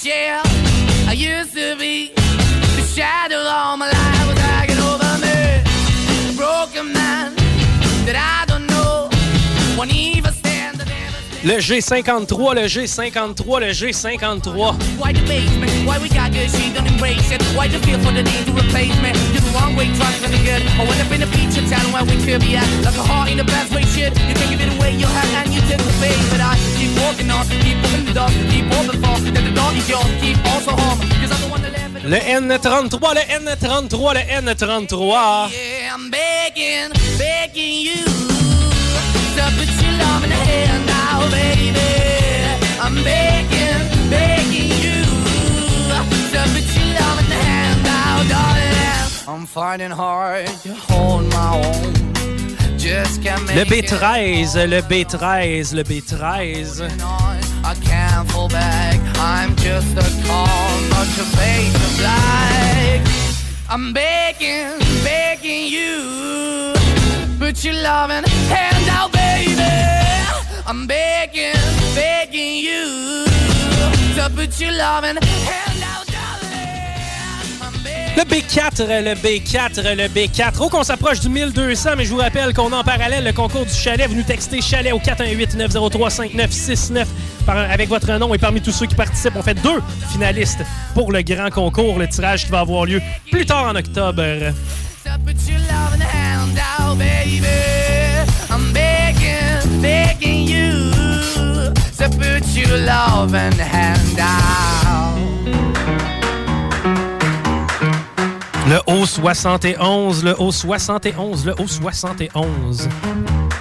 yeah. I used to be the shadow all my life was hanging over me. A Broken man that I don't know. One even Le G53, le G53, le G53. Why the basement? Why we got good, she don't embrace it? Why the feel for the need to replace me? You're the wrong way, trying to be good. I went up in a feature town where we could be at. Like a heart in the best way, shit. You can give it away, you have, and you took the bait. But I keep walking on, keep moving the dog, keep open for. That the dog is yours, keep also home. Cause I'm the one that live in Le N33, le N33, le N33. Yeah, I'm begging, begging you love in the hand now, baby. I'm begging, begging you to put your love in the hand now, darling. I'm fighting hard to hold my own. Just can't make Le it. B13, le B13, le B13. I can't fall back. I'm just a call, not your face of black. I'm begging, begging you. Put your loving hand out, baby. I'm begging, begging you. To put your loving hand out, Le B4, le B4, le B4. Oh, qu'on s'approche du 1200, mais je vous rappelle qu'on a en parallèle le concours du chalet. Vous nous textez chalet au 418-903-5969 par- avec votre nom. Et parmi tous ceux qui participent, on fait deux finalistes pour le grand concours, le tirage qui va avoir lieu plus tard en octobre. Begging, you. To put your loving hand out. Le O71, le O71, le O71. Le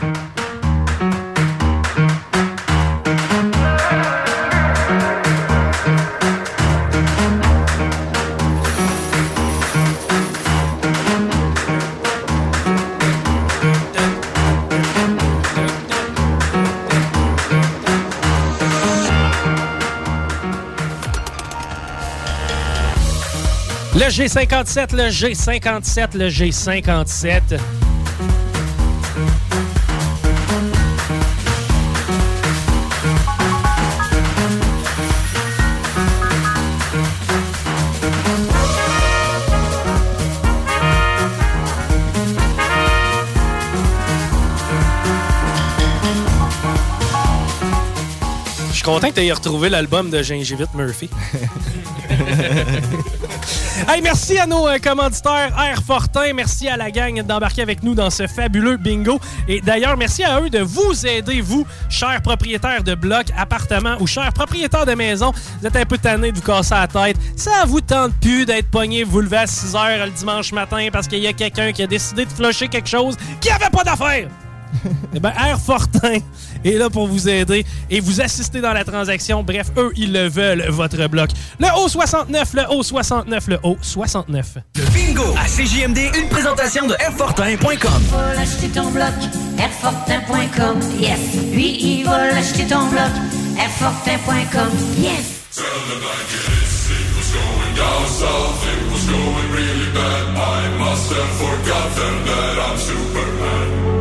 G57, le G57, le G57. Je suis content que tu aies retrouvé l'album de Gingivite Murphy. Hey, merci à nos euh, commanditaires Air Fortin. Merci à la gang d'embarquer avec nous dans ce fabuleux bingo. Et d'ailleurs, merci à eux de vous aider, vous, chers propriétaires de blocs, appartements ou chers propriétaires de maisons. Vous êtes un peu tannés de vous casser la tête. Ça vous tente plus d'être pogné, vous lever à 6 h le dimanche matin parce qu'il y a quelqu'un qui a décidé de flusher quelque chose qui avait pas d'affaires. Eh bien, Air Fortin est là pour vous aider et vous assister dans la transaction. Bref, eux, ils le veulent, votre bloc. Le O69, le O69, le O69. Le bingo à CJMD, une présentation de Airfortin.com. Il va l'acheter ton bloc, Airfortin.com, yes. Lui, il va l'acheter ton bloc, Airfortin.com, yes. Tell them like it is, it was going down south, it was going really bad. I must have forgotten that I'm Superman.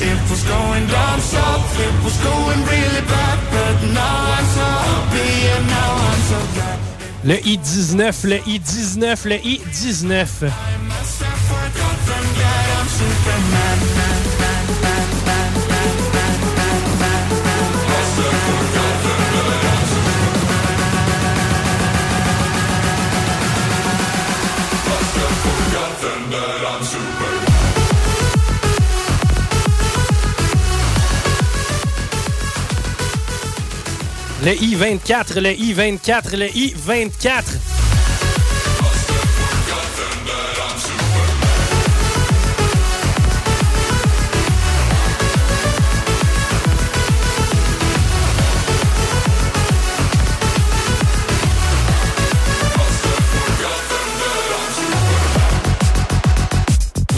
It was going down south, it was going really bad. But now I'm so happy and now I'm so glad. Le I-19, le I-19, le I-19. Forgotten that I'm Superman. Le I-24, le I-24, le I-24.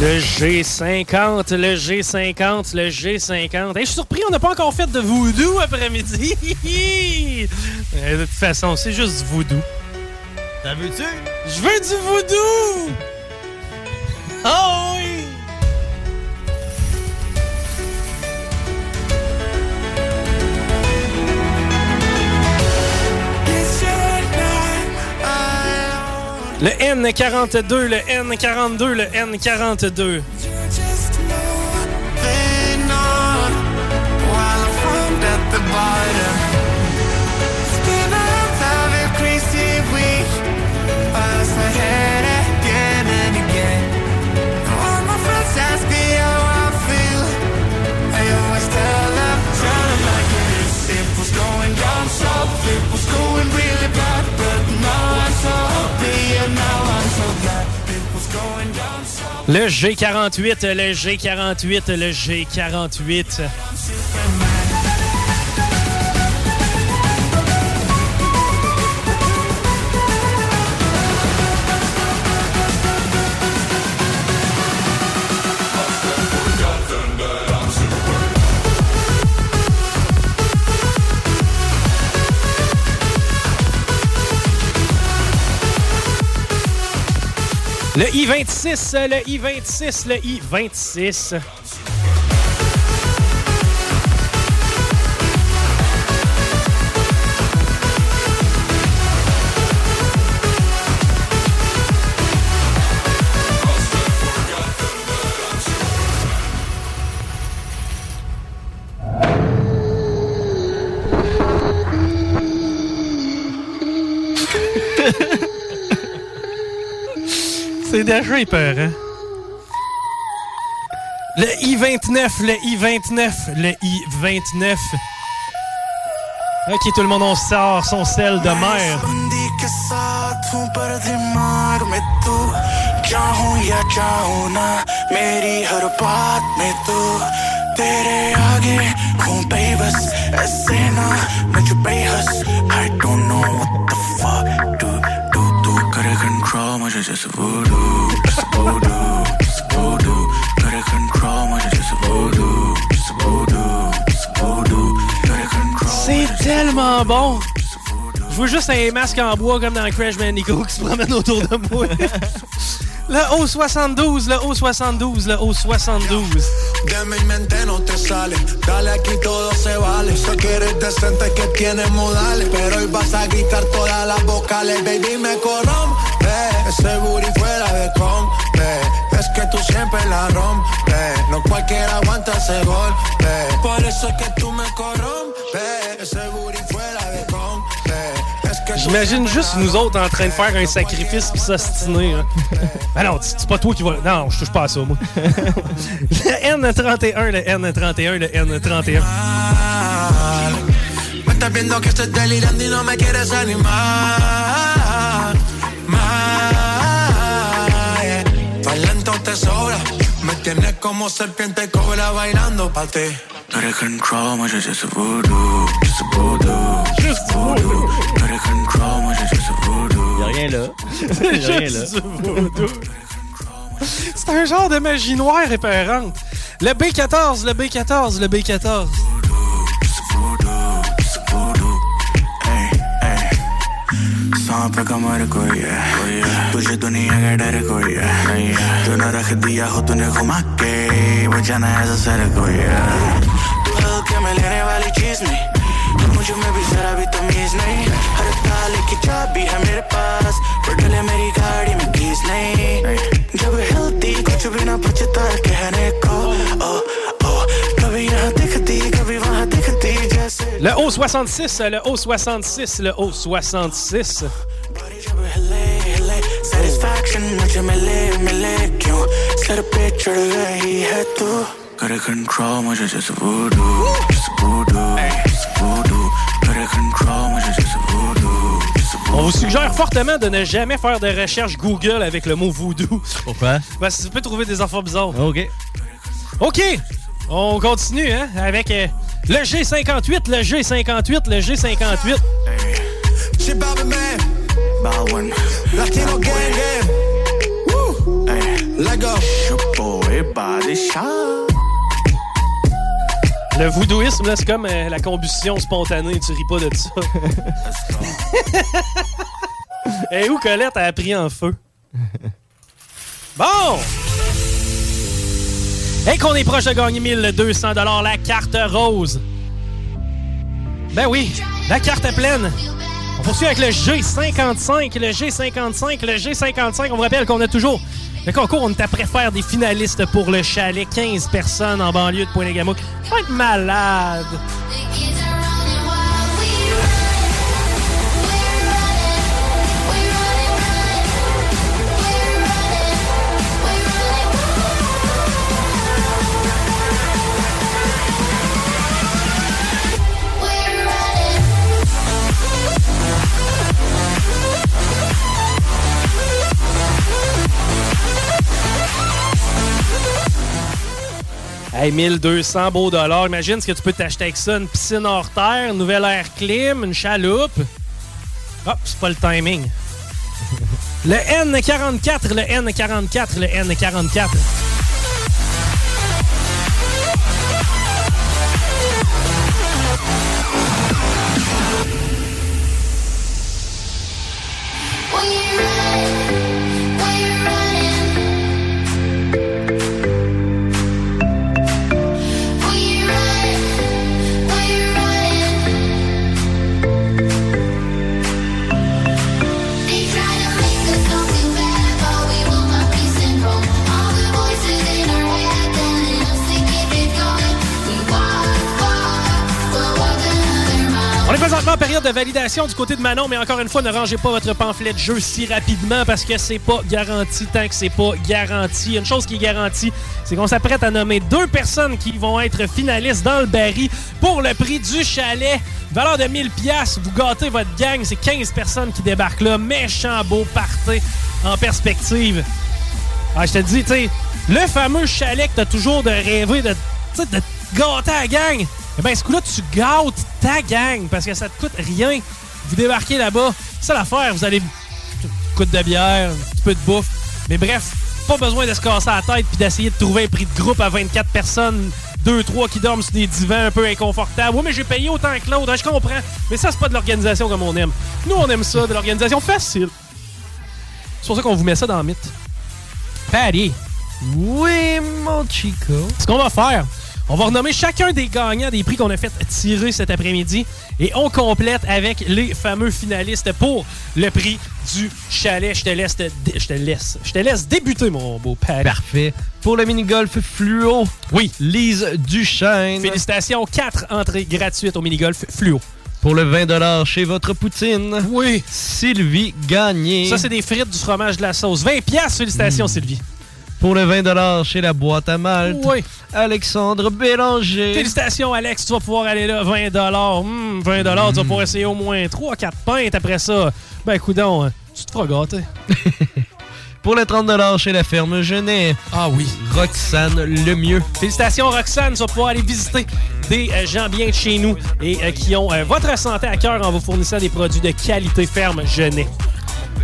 Le G50, le G50, le G50. Hey, je suis surpris, on n'a pas encore fait de voodoo après-midi. Euh, de toute façon, c'est juste voodoo. T'en veux-tu? Je veux du voodoo! Oh oui! Le N42, le N42, le N42. Le G48, le G48, le G48. Le I-26, le I-26, le I-26. C'est déjà épeurant. Le I-29, le I-29, le I-29. Ok, tout le monde, on sort son sel de mer. बंदी के साथ हूँ पर दिमाग में तू क्या हूँ या क्या हूँ ना मेरी हर बात में तू तेरे आगे हूँ बेबस ऐसे ना मैं जो बेहस I don't know what the fuck do do do करे C'est tellement bon. Je veux juste un masque en bois comme dans Crash Bandicoot qui se promène autour de moi. Le haut 72, le haut 72, le haut 72 ese booty fuera de compe. Es que tú siempre la rompes, no cualquiera aguanta ese golpe. Por eso es que tú me corrompes, ese booty fuera de compe. Es que tú J'imagine juste nous autres en train de faire un sacrifice pis s'ostiner. hein. Ben non, c'est pas toi qui va. Non, je touche pas à ça, moi. le N31, le N31, le N31. mal. Me estás viendo que estoy delirando y no me quieres animar. Me tienes como serpiente cobra bailando pa' ti. Better control, mucho just a voodoo, just a voodoo, just a voodoo. Better control, mucho just a voodoo. Y'a rien là. Y'a rien là. C'est un genre de magie noire épeurante. Le B14, le B14, le B14. सांप का मर कोई है। तुझे दुनिया का डर कोई है। तूने रख दिया हो तूने घुमा के सर कोई है। तू हल्के में लेने वाली चीज़ नहीं, मुझे में भी जरा भी तमीज नहीं। हर की चाबी है मेरे पास मेरी गाड़ी में कीज नहीं। जब कुछ भी ना बचता कहने को ओ Le haut 66, le haut 66, le haut 66. On vous suggère fortement de ne jamais faire de recherche Google avec le mot voodoo. Pourquoi? Parce que tu peux trouver des enfants bizarres. Ah, OK. OK! On continue, hein, avec... Euh, le G58, le G58, le G58. Shit Bobby man Baldwin Latino gang gang Woo Hey Let go Le voodooisme, là, c'est comme euh, la combustion spontanée. Tu ris pas de ça. Et où Colette a pris en feu? Bon! Et qu'on est proche de gagner 1200 la carte rose. Ben oui, la carte est pleine. On poursuit avec le G55, le G55, le G55. On vous rappelle qu'on a toujours le concours. On est faire des finalistes pour le chalet. 15 personnes en banlieue de Pointe-les-Gamouk. Ça va être malade. Hey, 1200 beaux dollars. Imagine ce que tu peux t'acheter avec ça. Une piscine hors terre, une nouvelle air clim, une chaloupe. Hop, c'est pas le timing. Le N44, le N44, le N44. Du côté de Manon, mais encore une fois, ne rangez pas votre pamphlet de jeu si rapidement parce que c'est pas garanti tant que c'est pas garanti. Une chose qui est garantie, c'est qu'on s'apprête à nommer deux personnes qui vont être finalistes dans le baril pour le prix du chalet. Valeur de 1000 pièces, vous gâtez votre gang, c'est 15 personnes qui débarquent là. Méchant beau party en perspective. Ah, je te dis, le fameux chalet que t'as toujours de rêver de, de gâter la gang. Eh bien, ce coup-là, tu gâtes ta gang parce que ça te coûte rien. Vous débarquez là-bas, c'est l'affaire. Vous allez. Coup de bière, un petit peu de bouffe. Mais bref, pas besoin de se casser la tête puis d'essayer de trouver un prix de groupe à 24 personnes, 2-3 qui dorment sur des divans un peu inconfortables. Oui, mais j'ai payé autant que l'autre, hein, je comprends. Mais ça, c'est pas de l'organisation comme on aime. Nous, on aime ça, de l'organisation facile. C'est pour ça qu'on vous met ça dans le mythe. Patty. Oui, mon chico. Ce qu'on va faire, on va renommer chacun des gagnants des prix qu'on a fait tirer cet après-midi et on complète avec les fameux finalistes pour le prix du chalet. Je te laisse, je te laisse, je te laisse débuter, mon beau père. Parfait. Pour le mini-golf fluo, Oui. Lise Duchesne. Félicitations, quatre entrées gratuites au mini-golf fluo. Pour le 20 chez votre poutine, Oui. Sylvie Gagné. Ça, c'est des frites, du fromage, de la sauce. 20 pièces, félicitations, Sylvie. Pour le 20 chez la boîte à malte, Oui. Alexandre Bélanger. Félicitations, Alex. Tu vas pouvoir aller là. 20 Hmm, 20 Tu vas pouvoir essayer au moins 3-4 pintes après ça. Ben, coudon, hein, tu te feras gâter. Pour le 30 chez la ferme Genet, Ah oui. Roxane Lemieux. Félicitations, Roxane. Tu vas pouvoir aller visiter des euh, gens bien de chez nous et euh, qui ont euh, votre santé à cœur en vous fournissant des produits de qualité ferme Genet.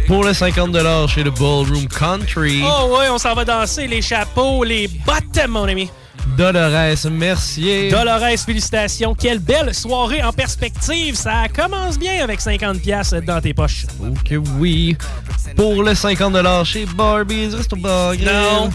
Pour le 50 chez le Ballroom Country, Oh oui, on s'en va danser. Les chapeaux, les bottes, mon ami. Dolores Mercier. Dolores, félicitations. Quelle belle soirée en perspective. Ça commence bien avec 50 pièces dans tes poches. Que oui. Pour le 50 chez Barbie's Resto Bar Non.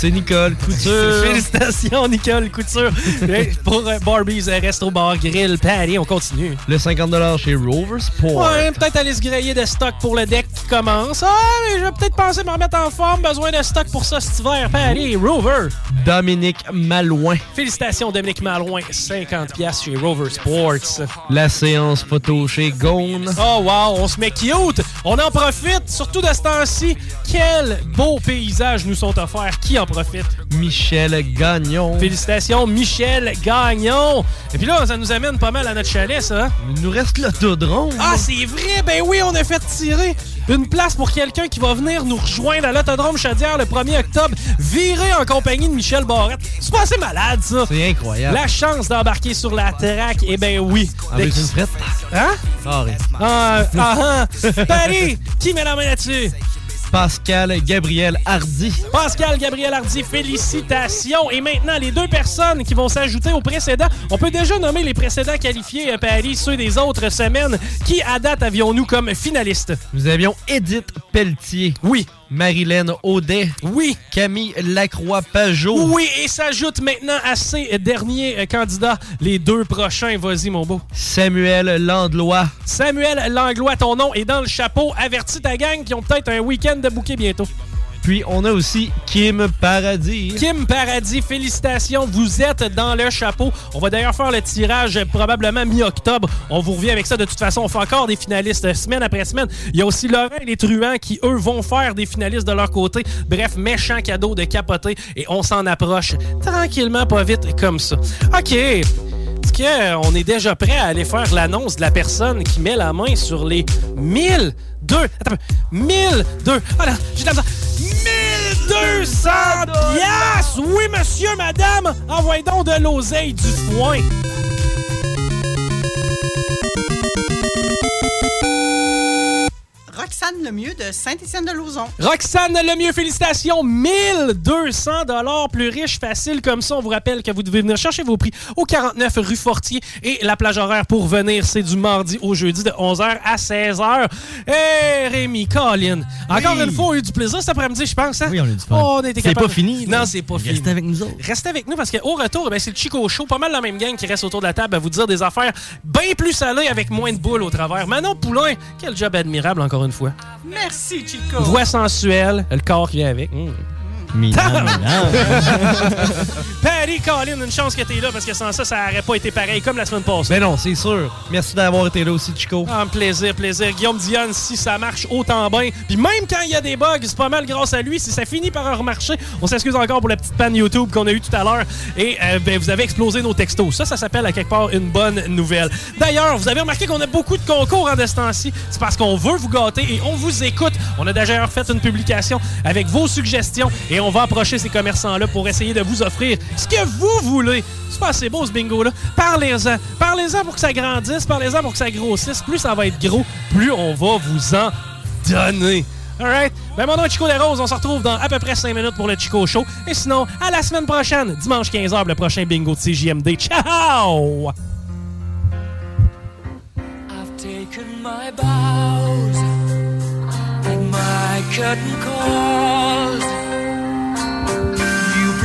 C'est Nicole Couture. Félicitations, Nicole Couture. Pour euh, Barbie's euh, Resto Bar Grill. Paris, on continue. Le 50 chez Rover Sport. Ouais, peut-être aller se griller de stock pour le deck qui commence. Ah, mais je vais peut-être penser me remettre en forme. Besoin de stock pour ça cet hiver. Paris, Rover. Dominique Malouin. Félicitations, Dominique Malouin. 50 pièces chez Rover Sports. La séance photo chez Gone. Oh wow, on se met cute. On en profite, surtout de ce temps-ci. Quel beau paysage nous sont offerts. Qui en profite? Michel Gagnon. Félicitations, Michel Gagnon. Et puis là, ça nous amène pas mal à notre chalet, ça. Il nous reste l'autodrome. Ah, c'est vrai! Ben oui, on a fait tirer une place pour quelqu'un qui va venir nous rejoindre à l'Autodrome Chaudière le 1er octobre, viré en compagnie de Michel Barrette. C'est pas assez malade, ça! C'est incroyable. La chance d'embarquer sur la track, eh ben oui. De- veux-tu une frette? Hein? Ah, ah, ah. Paris, qui met la main là-dessus? Pascal Gabriel Hardy. Pascal Gabriel Hardy, félicitations. Et maintenant, les deux personnes qui vont s'ajouter aux précédents. On peut déjà nommer les précédents qualifiés, euh, Paris, ceux des autres semaines. Qui, à date, avions-nous comme finalistes? Nous avions Edith Pelletier. Oui. Marilyn Audet. Oui. Camille Lacroix-Pajot. Oui, et s'ajoute maintenant à ces derniers euh, candidats, les deux prochains. Vas-y, mon beau. Samuel Landlois. Samuel Langlois, ton nom est dans le chapeau. Avertis ta gang qui ont peut-être un week-end de bouquet bientôt. Puis on a aussi Kim Paradis. Kim Paradis, félicitations, vous êtes dans le chapeau. On va d'ailleurs faire le tirage probablement mi-octobre. On vous revient avec ça. De toute façon, on fait encore des finalistes semaine après semaine. Il y a aussi Laurent et les truands qui, eux, vont faire des finalistes de leur côté. Bref, méchant cadeau de capoter et on s'en approche tranquillement, pas vite comme ça. OK. Est-ce qu'on est déjà prêt à aller faire l'annonce de la personne qui met la main sur les 1000 deux, attends, un peu. 1002. Ah là, j'ai de la misère. 1200 piastres! Oui, monsieur, madame! Envoyez donc de l'oseille du foin. Roxane Lemieux de Saint-Étienne-de-Lauzon. Roxane Lemieux, félicitations! 1200 dollars plus riche, facile comme ça. On vous rappelle que vous devez venir chercher vos prix au 49 rue Fortier et la plage horaire pour venir, c'est du mardi au jeudi de 11h à 16h. Hé, Rémi, Colin, encore Oui. une fois, on a eu du plaisir cet après-midi, je pense. Hein? Oui, on a eu du fun. Oh, on a été C'est capable- pas fini, là. Non, c'est pas fini. Restez avec nous autres. Restez avec nous parce qu'au retour, ben, c'est le Chico Show. Pas mal la même gang qui reste autour de la table à vous dire des affaires bien plus salées avec moins de boules au travers. Manon Poulain, quel job admirable encore une fois. Merci, Chico. Voix sensuelle, le corps qui vient avec. Mm. Milan, Patty Colin, une chance que t'es là parce que sans ça, ça aurait pas été pareil comme la semaine passée. Mais non, c'est sûr. Merci d'avoir été là aussi, Chico. Ah, plaisir, plaisir. Guillaume Dionne, si ça marche autant bien. Puis même quand il y a des bugs, c'est pas mal grâce à lui. Si ça finit par remarcher, on s'excuse encore pour la petite panne YouTube qu'on a eue tout à l'heure. Et euh, ben, vous avez explosé nos textos. Ça, ça s'appelle à quelque part une bonne nouvelle. D'ailleurs, vous avez remarqué qu'on a beaucoup de concours en ce temps-ci. C'est parce qu'on veut vous gâter et on vous écoute. On a d'ailleurs fait une publication avec vos suggestions et on va approcher ces commerçants-là pour essayer de vous offrir ce que vous voulez. C'est pas assez beau ce bingo-là. Parlez-en. Parlez-en pour que ça grandisse. Parlez-en pour que ça grossisse. Plus ça va être gros, plus on va vous en donner. Alright? Ben mon nom est Chico des Roses. On se retrouve dans à peu près 5 minutes pour le Chico Show. Et sinon, à la semaine prochaine, dimanche 15h, le prochain bingo de CJMD. Ciao!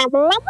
love, love.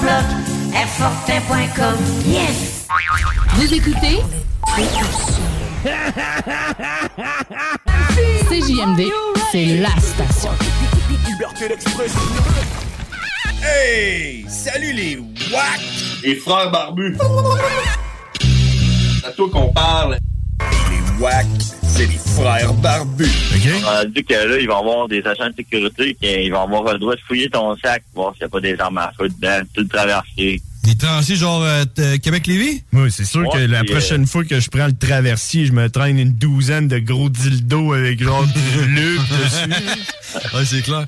bloc, Airfortin.com, yes. Vous écoutez CJMD, c'est la station. Hey! Salut les WAC! Les frères barbus! C'est à toi qu'on parle. Les WAC, c'est les frères barbus. On a dit que là, ils vont avoir des agents de sécurité qui ils vont avoir le droit de fouiller ton sac, voir s'il n'y a pas des armes à feu dedans, tout le traverser. Des trancées genre euh, t- Québec-Lévis? Oui, c'est sûr que la puis, euh, prochaine fois que je prends le traversier, je me traîne une douzaine de gros dildos avec genre du lube dessus. ouais, c'est clair.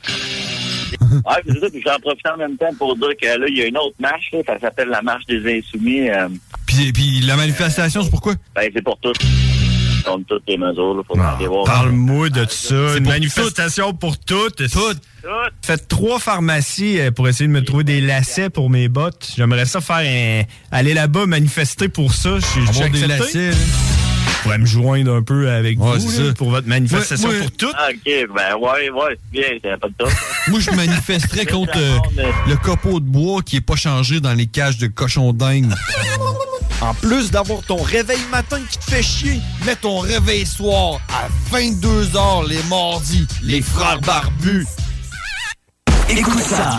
Ouais, puis c'est ça, puis j'en profite en même temps pour dire que là, il y a une autre marche, là, ça s'appelle la marche des insoumis. euh, Puis, puis la manifestation, c'est pourquoi? ben, c'est pour tous. Toutes les mesures, voir. Parle-moi de ça. Une pour manifestation pour toutes. Toutes. Faites trois pharmacies euh, pour essayer de me trouver des lacets pour mes bottes. J'aimerais ça faire un... aller là-bas manifester pour ça. Je suis des lacets, là. Je pourrais me joindre un peu avec Ouais, vous là, pour votre manifestation Ouais, ouais. pour toutes. Ah, OK, ben, ouais, ouais, c'est bien, c'est pas de top. Moi, je manifesterais contre euh, le copeau de bois qui est pas changé dans les cages de cochons dingues. En plus d'avoir ton réveil matin qui te fait chier, mets ton réveil soir à 22h les mardis. Les frères barbus. Écoute ça.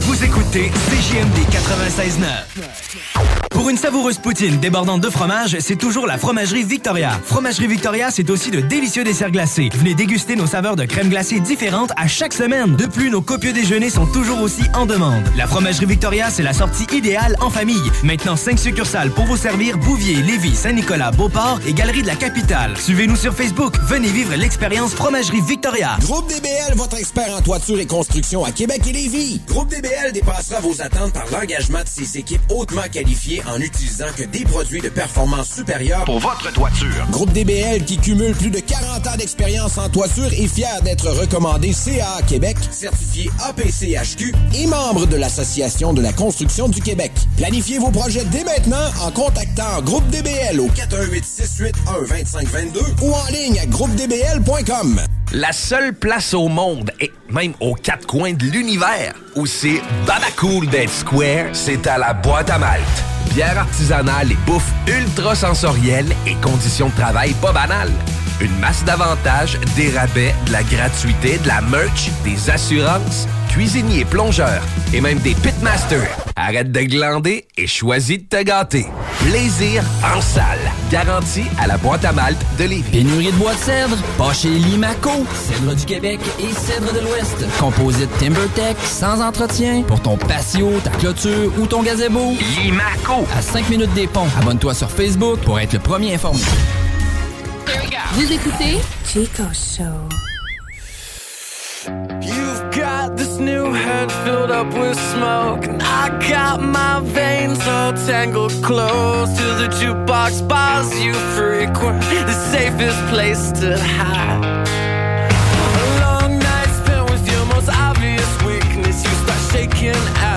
Vous écoutez CJMD 96.9. Pour une savoureuse poutine débordante de fromage, c'est toujours la Fromagerie Victoria. Fromagerie Victoria, c'est aussi de délicieux desserts glacés. Venez déguster nos saveurs de crème glacée différentes à chaque semaine. De plus, nos copieux déjeuners sont toujours aussi en demande. La Fromagerie Victoria, c'est la sortie idéale en famille. Maintenant, 5 succursales pour vous servir Bouvier, Lévis, Saint-Nicolas, Beauport et Galerie de la Capitale. Suivez-nous sur Facebook. Venez vivre l'expérience Fromagerie Victoria. Groupe DBL, votre expert en toiture et construction à Québec et Lévis. Groupe DBL dépassera vos attentes par l'engagement de ses équipes hautement qualifiées utilisant que des produits de performance supérieure pour votre toiture. Groupe DBL qui cumule plus de 40 ans d'expérience en toiture est fier d'être recommandé CA Québec, certifié APCHQ et membre de l'Association de la construction du Québec. Planifiez vos projets dès maintenant en contactant Groupe DBL au 418 681 2522 ou en ligne à groupedbl.com. La seule place au monde, et même aux quatre coins de l'univers, où c'est babacool d'être square, c'est à la boîte à malte. Bière artisanale et bouffe ultra sensorielle et conditions de travail pas banales. Une masse d'avantages, des rabais, de la gratuité, de la merch, des assurances, cuisiniers, plongeurs et même des pitmasters. Arrête de glander et choisis de te gâter. Plaisir en salle. Garantie à la boîte à malte de Lévis. Pénurie de bois de cèdre, pas chez Limaco. Cèdre du Québec et cèdre de l'Ouest. Composite TimberTech, sans entretien, pour ton patio, ta clôture ou ton gazebo. Limaco. À 5 minutes des ponts. Abonne-toi sur Facebook pour être le premier informé. Vous écoutez Chico Show. Head filled up with smoke. I got my veins all tangled close to the jukebox bars you frequent. The safest place to hide. A long night spent with your most obvious weakness. You start shaking at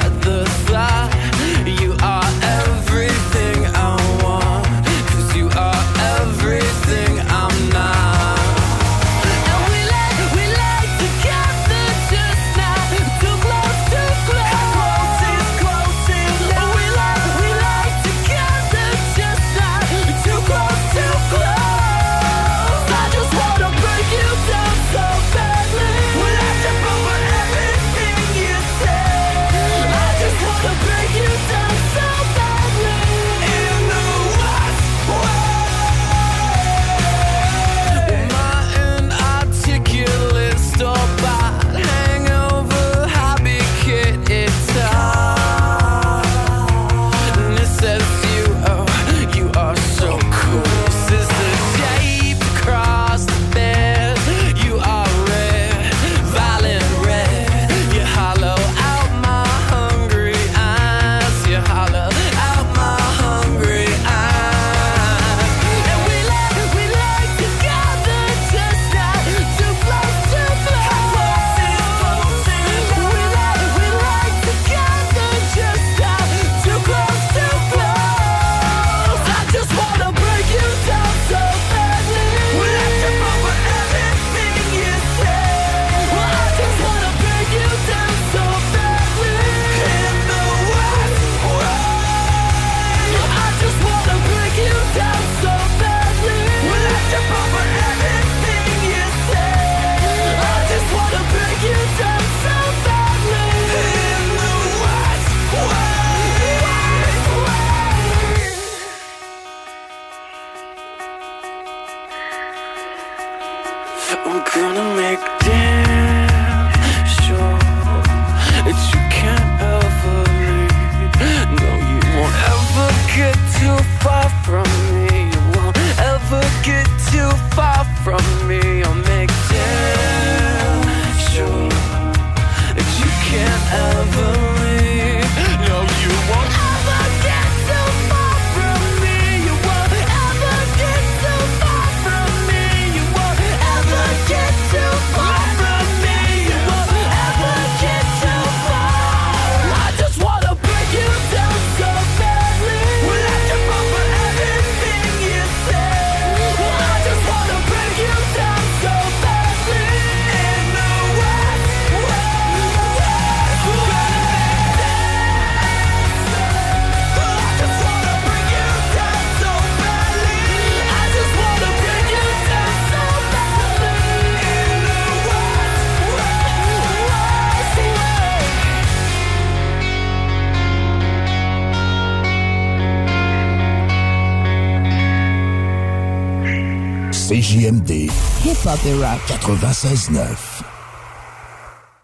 Rock. 96.9.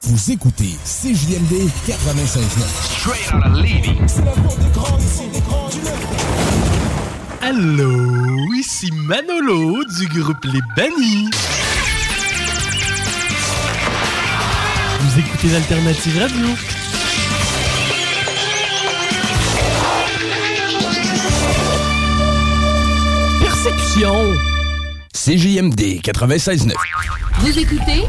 Vous écoutez CJMD 96.9. Straight out of Levy. C'est la porte des grands ici, des grands du Allô, ici Manolo du groupe Les Bannis. Vous écoutez l'Alternative Radio. Perception. CJMD 96.9. Vous écoutez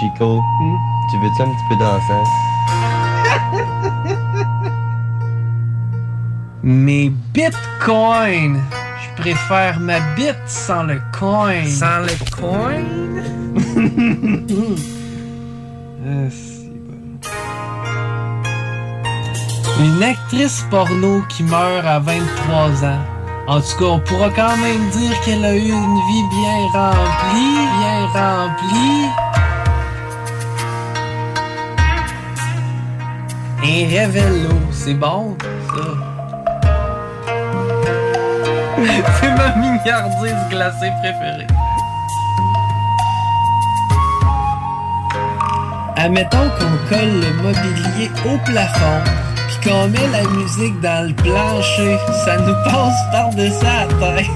Chico, tu veux-tu un petit peu danser? Mes bitcoins. Je préfère ma bite sans le coin. Sans le coin? Ah, Une actrice porno qui meurt à 23 ans. En tout cas, on pourra quand même dire qu'elle a eu une vie bien remplie, bien remplie. Un révélo, c'est bon, ça. c'est ma mignardise glacée préférée. Admettons qu'on colle le mobilier au plafond, qu'on met la musique dans le plancher, ça nous passe par-dessus la tête.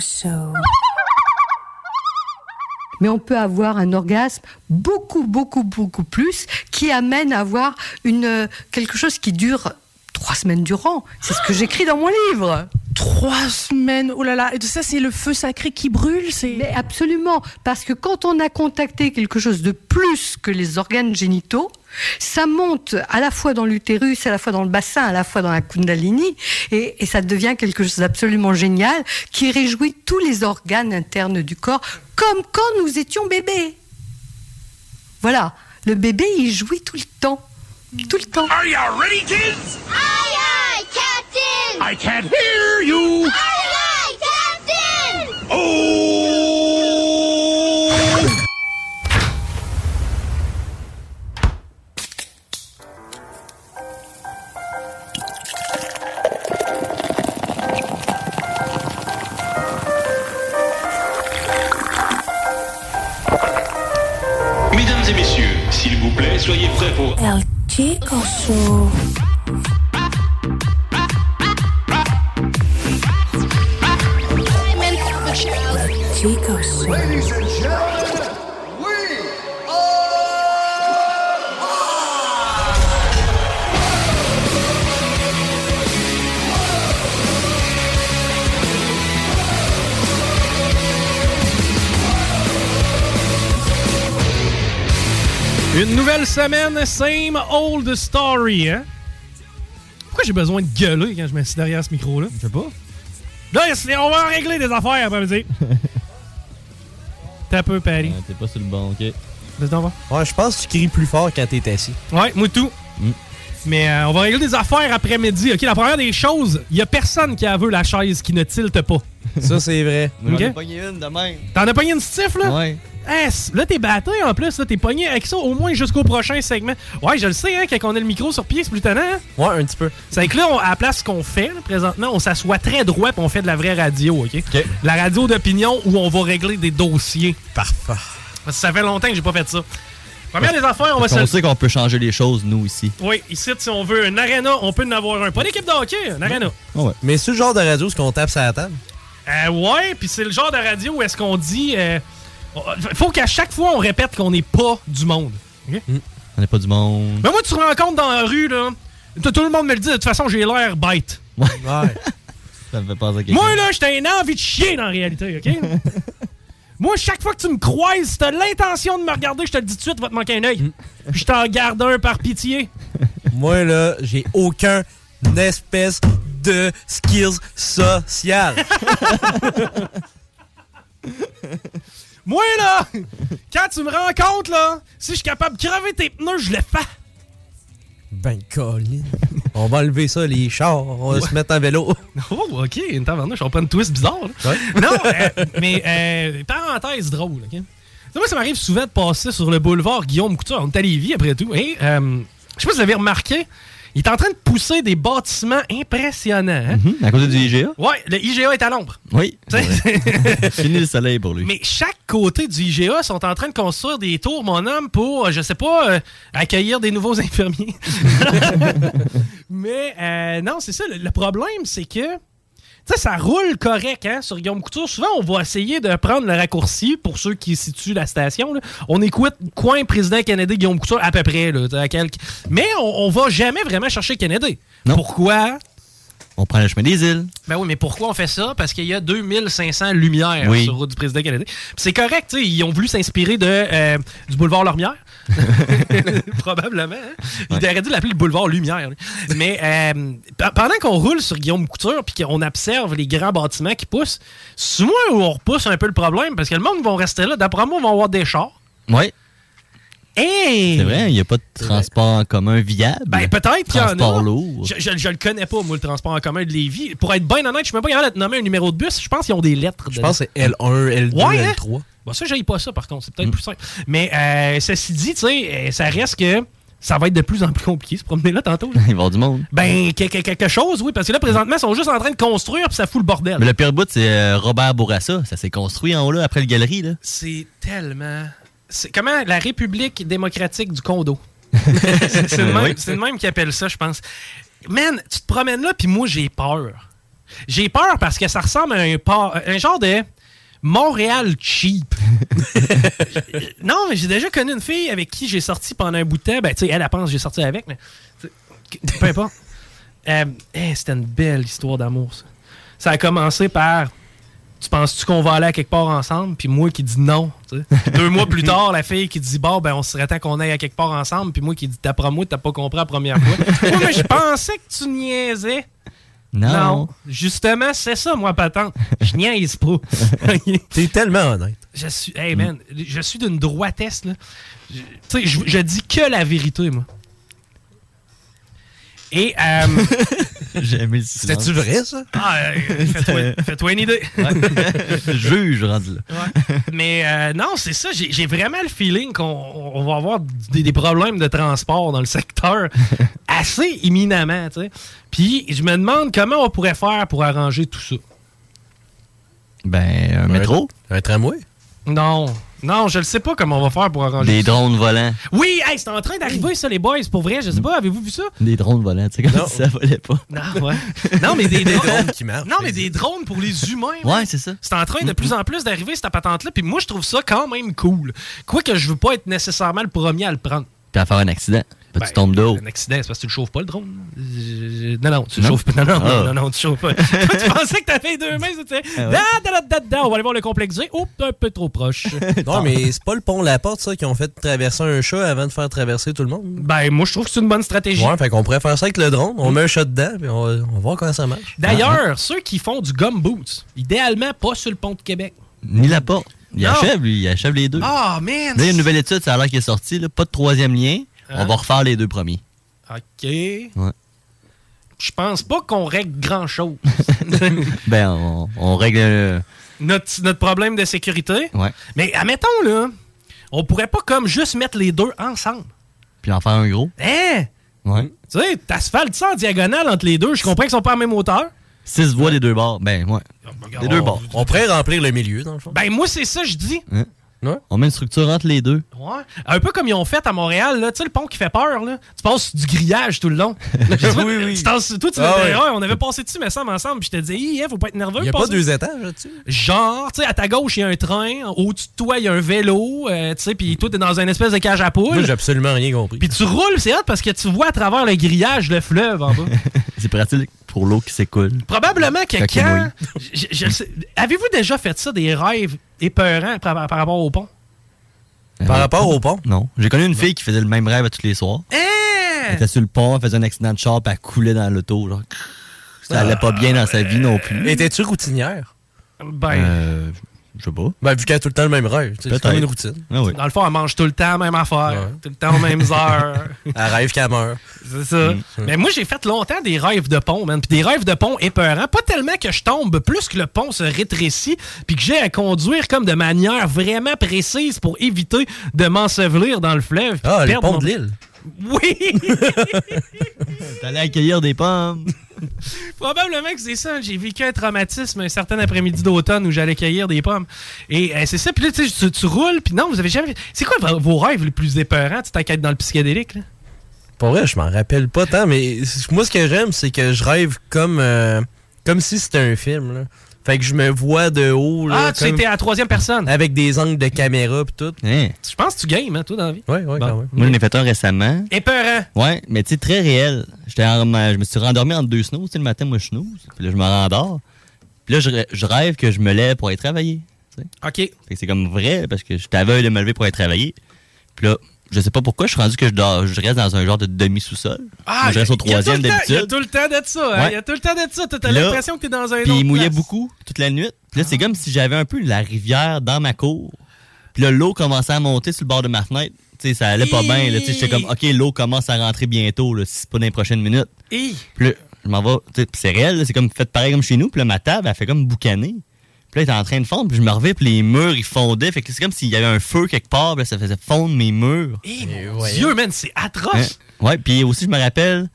Show. Mais on peut avoir un orgasme beaucoup, beaucoup, beaucoup plus qui amène à avoir une, quelque chose qui dure trois semaines durant. C'est ce que j'écris dans mon livre. Trois semaines, oh là là, et ça c'est le feu sacré qui brûle, c'est... Mais absolument, parce que quand on a contacté quelque chose de plus que les organes génitaux, ça monte à la fois dans l'utérus, à la fois dans le bassin, à la fois dans la kundalini, et, et ça devient quelque chose d'absolument génial qui réjouit tous les organes internes du corps, comme quand nous étions bébés. Voilà, le bébé il jouit tout le temps, tout le temps. Are you ready, kids? Aye, aye, Captain! I can't hear you! Aye, aye, Captain! Oh! Mesdames et messieurs, s'il vous plaît, soyez prêts pour... El Chico Show. Chico Show. Une nouvelle semaine, same old story, hein? Pourquoi j'ai besoin de gueuler quand je m'assieds derrière ce micro-là? Je sais pas. Là, on va régler des affaires après-midi. Peu, Paris. Ouais, T'es pas sur le bon, ok. Voir. Ouais, je pense que tu cries plus fort quand t'es assis. Ouais, moi tout. Mais euh, on va régler des affaires après-midi. OK, la première des choses, il y a personne qui a vu la chaise qui ne tilte pas. Ça, c'est vrai. Ok? J'en ai pogné une de même. T'en as pogné une stiff, là? Ouais. C- là, t'es battu en plus. là, T'es pogné avec ça au moins jusqu'au prochain segment. Ouais, je le sais, hein, quand on a le micro sur pied, c'est plus tannant. hein? Ouais, un petit peu. C'est que là, on- à la place qu'on fait, là, présentement, on s'assoit très droit et on fait de la vraie radio, OK? La radio d'opinion où on va régler des dossiers. Parfait. Parce que ça fait longtemps que j'ai pas fait ça. Première des affaires, on va se... sait qu'on peut changer les choses, nous, ici. Oui, ici, si on veut un arena, on peut en avoir un. Pas d'équipe de hockey, un arena. Mais c'est le genre de radio, ce qu'on tape sur la table. Euh, ouais, puis c'est le genre de radio où est-ce qu'on dit... euh, faut qu'à chaque fois, on répète qu'on n'est pas du monde. OK? On n'est pas du monde. Mais moi, tu te rencontres dans la rue, là. Tout tout le monde me le dit, de toute façon, j'ai l'air bête. Ouais. Ça me fait penser à quelque Moi, là, j'étais une envie de chier dans la réalité, OK? Moi, chaque fois que tu me croises, si t'as l'intention de me regarder, je te le dis tout de suite, va te manquer un œil. Puis je t'en garde un par pitié. Moi, là, j'ai aucun espèce de skills social. Moi, là, quand tu me rencontres, là, si je suis capable de crever tes pneus, je le fais. Ben, Colin. On va enlever ça, les chars. On va Ouais. se mettre en vélo. Oh, OK, une tabarnouche, on prend une twist bizarre. là. Non, euh, mais euh, parenthèse drôle, OK? Tu sais, Moi, ça m'arrive souvent de passer sur le boulevard Guillaume Couture. On est à Lévis, après tout. Et, euh, je sais pas si vous avez remarqué, il est en train de pousser des bâtiments impressionnants. hein? À côté du IGA? Ouais, le IGA est à l'ombre. Oui. Fini le soleil pour lui. Mais chaque côté du IGA sont en train de construire des tours, mon homme, pour, euh, je sais pas, euh, accueillir des nouveaux infirmiers. Mais euh, non, c'est ça. Le, le problème, c'est que sais, ça roule correct hein, sur Guillaume Couture. Souvent, on va essayer de prendre le raccourci pour ceux qui situent la station. là. On écoute coin président Kennedy, Guillaume Couture, à peu près. Là, à quelques... Mais on, on va jamais vraiment chercher Kennedy. Pourquoi? On prend le chemin des îles. Ben oui, mais pourquoi on fait ça? Parce qu'il y a 2500 lumières Oui. sur la route du président. Puis C'est correct, ils ont voulu s'inspirer de euh, du boulevard Lormière. Probablement. hein? Ils auraient dû l'appeler le boulevard Lumière. là. Mais euh, pe- pendant qu'on roule sur Guillaume Couture puis qu'on observe les grands bâtiments qui poussent, où on repousse un peu le problème parce que le monde va rester là. D'après moi, on va avoir des chars. Oui. Hey! C'est vrai, il n'y a pas de transport en commun viable. Ben, peut-être qu'il y en a. Transport lourd. Je, je, je le connais pas, moi, le transport en commun de Lévis. Pour être bien honnête, je suis même pas capable de te nommer un numéro de bus. Je pense qu'ils ont des lettres. Je pense que c'est L1, L2, Ouais, hein? L3. Bon, ça, j'aille pas ça, par contre. C'est peut-être plus simple. Mais euh, ceci dit, tu sais, euh, ça reste que ça va être de plus en plus compliqué, se promener là tantôt. là. Il va y avoir du monde. Ben, que- que- quelque chose, oui, parce que là, présentement, ils sont juste en train de construire, puis ça fout le bordel. Mais le pire bout, c'est euh, Robert Bourassa. Ça s'est construit en haut, là, après le galerie. Là. C'est tellement. C'est comment la République démocratique du condo? c'est le même, Oui. qui appelle ça, je pense. Man, tu te promènes là, puis moi, j'ai peur. J'ai peur parce que ça ressemble à un, un genre de Montréal cheap. non, mais j'ai déjà connu une fille avec qui j'ai sorti pendant un bout de temps. Ben, tu sais, elle, elle pense que j'ai sorti avec, mais peu importe. Euh, hey, C'était une belle histoire d'amour, ça. Ça a commencé par Tu penses-tu qu'on va aller à quelque part ensemble? Puis moi qui dis non. Deux mois plus tard, la fille qui dit Bon, ben on serait temps qu'on aille à quelque part ensemble. Puis moi qui dis D'après moi, t'as pas compris la première fois. Mais je pensais que tu niaisais. Non. Justement, c'est ça, moi, patente. Je niaise pas. T'es tellement honnête. Je suis, hey man, je suis d'une droitesse, là. Je- Tu sais, je, je dis que la vérité, moi. Et, euh, J'ai aimé le. C'était-tu vrai, ça? Ah, euh, fais-toi une idée. Juge rendu là. Ouais. Mais euh, non, c'est ça. J'ai vraiment le feeling qu'on on va avoir des, des problèmes de transport dans le secteur assez imminemment. tu sais. Puis je me demande comment on pourrait faire pour arranger tout ça. Ben, un métro? Un tramway? Non, non, je ne sais pas comment on va faire pour arranger Des drones volants. Oui, hey, c'est en train d'arriver ça, les boys. Pour vrai, je sais pas, avez-vous vu ça? Des drones volants, tu sais, comme Non. si ça volait pas. Non, ouais. Non, mais des, Des drones qui marchent. Non, mais des drones pour les humains. Ouais, c'est ça. C'est en train de plus en plus d'arriver, cette patente-là. Puis moi, je trouve ça quand même cool. Quoique je veux pas être nécessairement le premier à le prendre. Puis à faire un accident. Puis Ben, tu tombes d'eau. Un accident, c'est parce que tu le chauffes pas, le drone. Je- Non, non, tu le Non? chauffes pas. Non, non, Ah. non, non, tu chauffes pas. Toi, tu pensais que t'avais deux mains, tu sais. Ah ouais. Da, da, da. On va aller voir le complexe G. Oups, un peu trop proche. Non, mais c'est pas le pont La Porte, ça, qui ont fait traverser un chat avant de faire traverser tout le monde. Ben, moi, je trouve que c'est une bonne stratégie. Ouais, fait qu'on pourrait faire ça avec le drone. On met un chat dedans, puis on va, on va voir comment ça marche. D'ailleurs, ceux qui font du gum boots, idéalement pas sur le pont de Québec. Ni la porte. Il Non. achève, lui. Il achève les deux. Ah, man! Là, il y a une nouvelle étude, ça a l'air qui est sortie. Là. Pas de troisième lien. Hein? On va refaire les deux premiers. OK. Ouais. Je pense pas qu'on règle grand-chose. Ben, on, on règle. euh, notre, notre problème de sécurité. ouais. Mais admettons, là, on pourrait pas comme juste mettre les deux ensemble. Puis en faire un gros. Hein? Ouais. Tu sais, t'asphaltes ça en diagonale entre les deux. Je comprends qu'ils sont pas à la même hauteur. Six voies des deux bords. Ben, ouais. Des deux bords. On pourrait remplir le milieu, dans le fond. Ben, moi, c'est ça, je dis. Hein? On met une structure entre les deux. Ouais. Un peu comme ils ont fait à Montréal, là. Tu sais, le pont qui fait peur, là. Tu passes du grillage tout le long. Oui, oui. tu toi, tu Ah, ouais. on avait passé dessus, mais ça ensemble. Puis je te disais, Hi, hein, faut pas être nerveux. Il y a pas deux étages là-dessus. Genre, tu sais, à ta gauche, il y a un train. Au-dessus de toi, il y a un vélo. euh, tu sais, puis toi, t'es dans une espèce de cage à poules. Moi, j'ai absolument rien compris. Puis tu roules, c'est hot parce que tu vois à travers le grillage le fleuve en bas. C'est pratique pour l'eau qui s'écoule. Probablement que Quand je- je sais- Avez-vous déjà fait ça, des rêves épeurants par, par rapport au pont? Par rapport au pont? Non. J'ai connu une fille qui faisait le même rêve à tous les soirs. Hein? Elle était sur le pont, elle faisait un accident de char, puis elle coulait dans l'auto. Genre. Ça allait pas bien dans sa vie non plus. Étais-tu routinière? Ben. Euh, Je sais pas. Ben, vu qu'elle a tout le temps le même rêve. C'est Peut-être. comme une routine. Ah oui. Dans le fond, elle mange tout le temps la même affaire, tout le temps aux mêmes heures. Elle rêve qu'elle meurt. C'est ça. Mais moi, j'ai fait longtemps des rêves de pont, man. Puis des rêves de pont épeurants. Pas tellement que je tombe, plus que le pont se rétrécit, puis que j'ai à conduire comme de manière vraiment précise pour éviter de m'ensevelir dans le fleuve. puis Ah, ponts mon- de l'île. Oui! T'allais accueillir des pommes. Probablement que c'est ça. J'ai vécu un traumatisme un certain après-midi d'automne où j'allais cueillir des pommes. Et euh, c'est ça. Puis là, tu, tu, roules, puis non, vous avez jamais. C'est quoi vos- rêves les plus épeurants? Tu t'inquiètes dans le psychédélique, là? Pour vrai, je m'en rappelle pas tant, mais moi, ce que j'aime, c'est que je rêve comme, euh, comme si c'était un film. Là. Fait que je me vois de haut. Là, Ah, tu étais à la troisième personne. Avec des angles de caméra pis tout. Hein? Je pense que tu games, hein, toi, dans la vie. Ouais, ouais, quand même. Moi, j'en ai fait un récemment. Épeurant. Ouais, mais tu sais, très réel. J'étais en- je me suis rendormi entre deux snows. Tu sais, le matin, moi, je snooze. Puis là, je me rendors. Puis là, je, rê- je rêve que je me lève pour aller travailler. tu sais. OK. Fait que c'est comme vrai, parce que j'étais aveugle de me lever pour aller travailler. Puis là, je sais pas pourquoi, je suis rendu que je, dors, je reste dans un genre de demi-sous-sol. Ah, je reste au troisième temps- Il y a d'habitude. tout le temps de ça. hein. Ouais. Il y a tout le temps de ça. T'as l'impression que t'es dans un Puis il mouillait place. beaucoup toute la nuit. Puis là, c'est comme si j'avais un peu la rivière dans ma cour. Puis là, l'eau commençait à monter sur le bord de ma fenêtre. Tu sais, ça allait pas bien. J'étais comme, OK, l'eau commence à rentrer bientôt, là, si c'est pas dans les prochaines minutes. Puis là, je m'en vais. Puis c'est réel, c'est comme fait pareil comme chez nous. Puis là, ma table, elle fait comme boucaner. Puis là, elle était en train de fondre. Puis je me reviens, puis les murs, ils fondaient. Fait que c'est comme s'il y avait un feu quelque part. Puis là, ça faisait fondre mes murs. Eh, mon Dieu, man, c'est atroce. Hein? Ouais, puis aussi, je me rappelle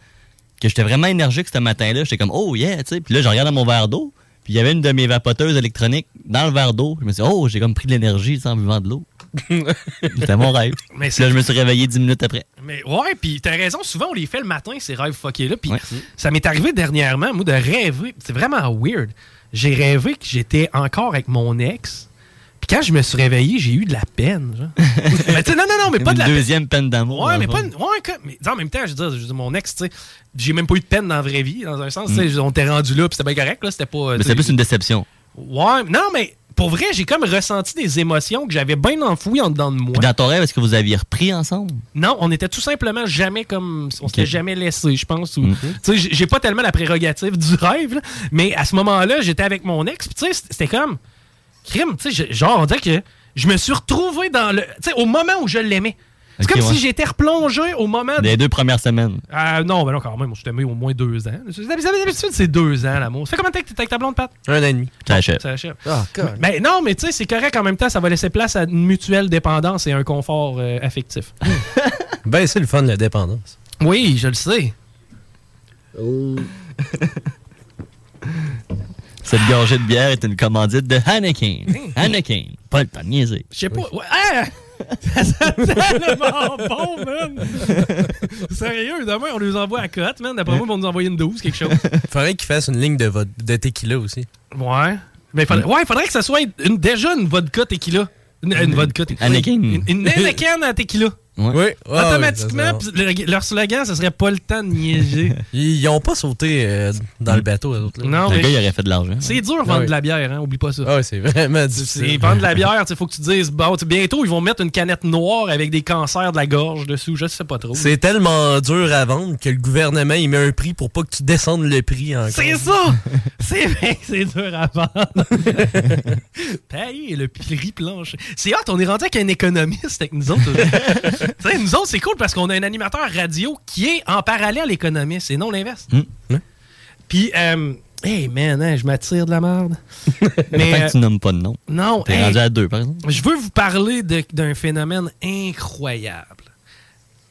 que j'étais vraiment énergique ce matin-là. J'étais comme, oh yeah, tu sais. Puis là, je regarde dans mon verre d'eau. Puis il y avait une de mes vapoteuses électroniques dans le verre d'eau. Je me suis dit, oh, j'ai comme pris de l'énergie tu sais, en buvant de l'eau. C'était mon rêve. Mais Puis là, je me suis réveillé dix minutes après. Mais ouais, puis t'as raison, souvent on les fait le matin, ces rêves fuckés-là. Puis ça m'est arrivé dernièrement, moi, de rêver. C'est vraiment weird. J'ai rêvé que j'étais encore avec mon ex. Puis quand je me suis réveillé, j'ai eu de la peine. genre. mais non, non, non, mais pas Une de la peine. deuxième peine d'amour. Ouais, mais pas une. Ouais, mais en même temps, je veux dire, je dire, mon ex, tu sais, j'ai même pas eu de peine dans la vraie vie, dans un sens. tu sais, On t'est rendu là, puis c'était bien correct, là. C'était pas. Mais c'est plus une déception. Ouais, non, mais pour vrai, j'ai comme ressenti des émotions que j'avais bien enfouies en dedans de moi. Puis dans ton rêve, est-ce que vous aviez repris ensemble? Non, on était tout simplement jamais comme. On s'était jamais laissé, je pense. ou- Mhm. Tu sais, j'ai- pas tellement la prérogative du rêve, là, mais à ce moment-là, j'étais avec mon ex, puis tu sais, c'était comme. Crime, tu sais, genre, on dirait que je me suis retrouvé dans le. Tu sais, au moment où je l'aimais. C'est comme ouais. si j'étais replongé au moment. Les deux premières semaines. Ah, non, ben non, quand même, s'est aimé au moins deux ans. D'habitude, c'est deux ans, l'amour. Ça fait combien de temps que t'es avec ta blonde, Pat? Un an et demi. Ça achève. Ça achève. Ah, Mais non, mais tu sais, c'est correct en même temps, ça va laisser place à une mutuelle dépendance et un confort euh, affectif. Ben, c'est le fun, la dépendance. Oui, je le sais. Cette gorgée de bière est une commandite de Hanneken. Hanneken. Pas le temps de niaiser. Je sais pas. Ouais, ah! Ça sent tellement bon, man! Sérieux, demain, on les envoie à cote, man. D'après moi, ils vont nous envoyer une 12, quelque chose. Faudrait qu'ils fassent une ligne de, vo- de tequila aussi. Ouais. Mais faudrait, ouais, faudrait que ça soit une- déjà une vodka tequila. Une, une vodka tequila. Anakin. Une, une Anakin à tequila. Ouais. Oui. Automatiquement, le- leur slogan, ça serait pas le temps de niaiser. Ils ont pas sauté euh, dans le bateau, eux autres. là. Non, Le mais gars, il aurait fait de l'argent. c'est dur de vendre Ah oui. de la bière, hein, oublie pas ça. Ah ouais, c'est vraiment C'est difficile. vendre de la bière, il faut que tu dises, bon, bientôt, ils vont mettre une canette noire avec des cancers de la gorge dessous, je sais pas trop. C'est tellement dur à vendre que le gouvernement il met un prix pour pas que tu descendes le prix encore. C'est ça! C'est vrai que c'est dur à vendre. Paye le riz planche. C'est hot, on est rendu avec un économiste avec nous autres. Aujourd'hui. Tu sais, nous autres, c'est cool parce qu'on a un animateur radio qui est en parallèle économiste et non l'inverse. Puis, euh, hey man, hein, je m'attire de la merde. Mais euh, que tu nommes pas de nom. non, T'es hey, rendu à deux, par exemple. je veux vous parler d'un phénomène incroyable.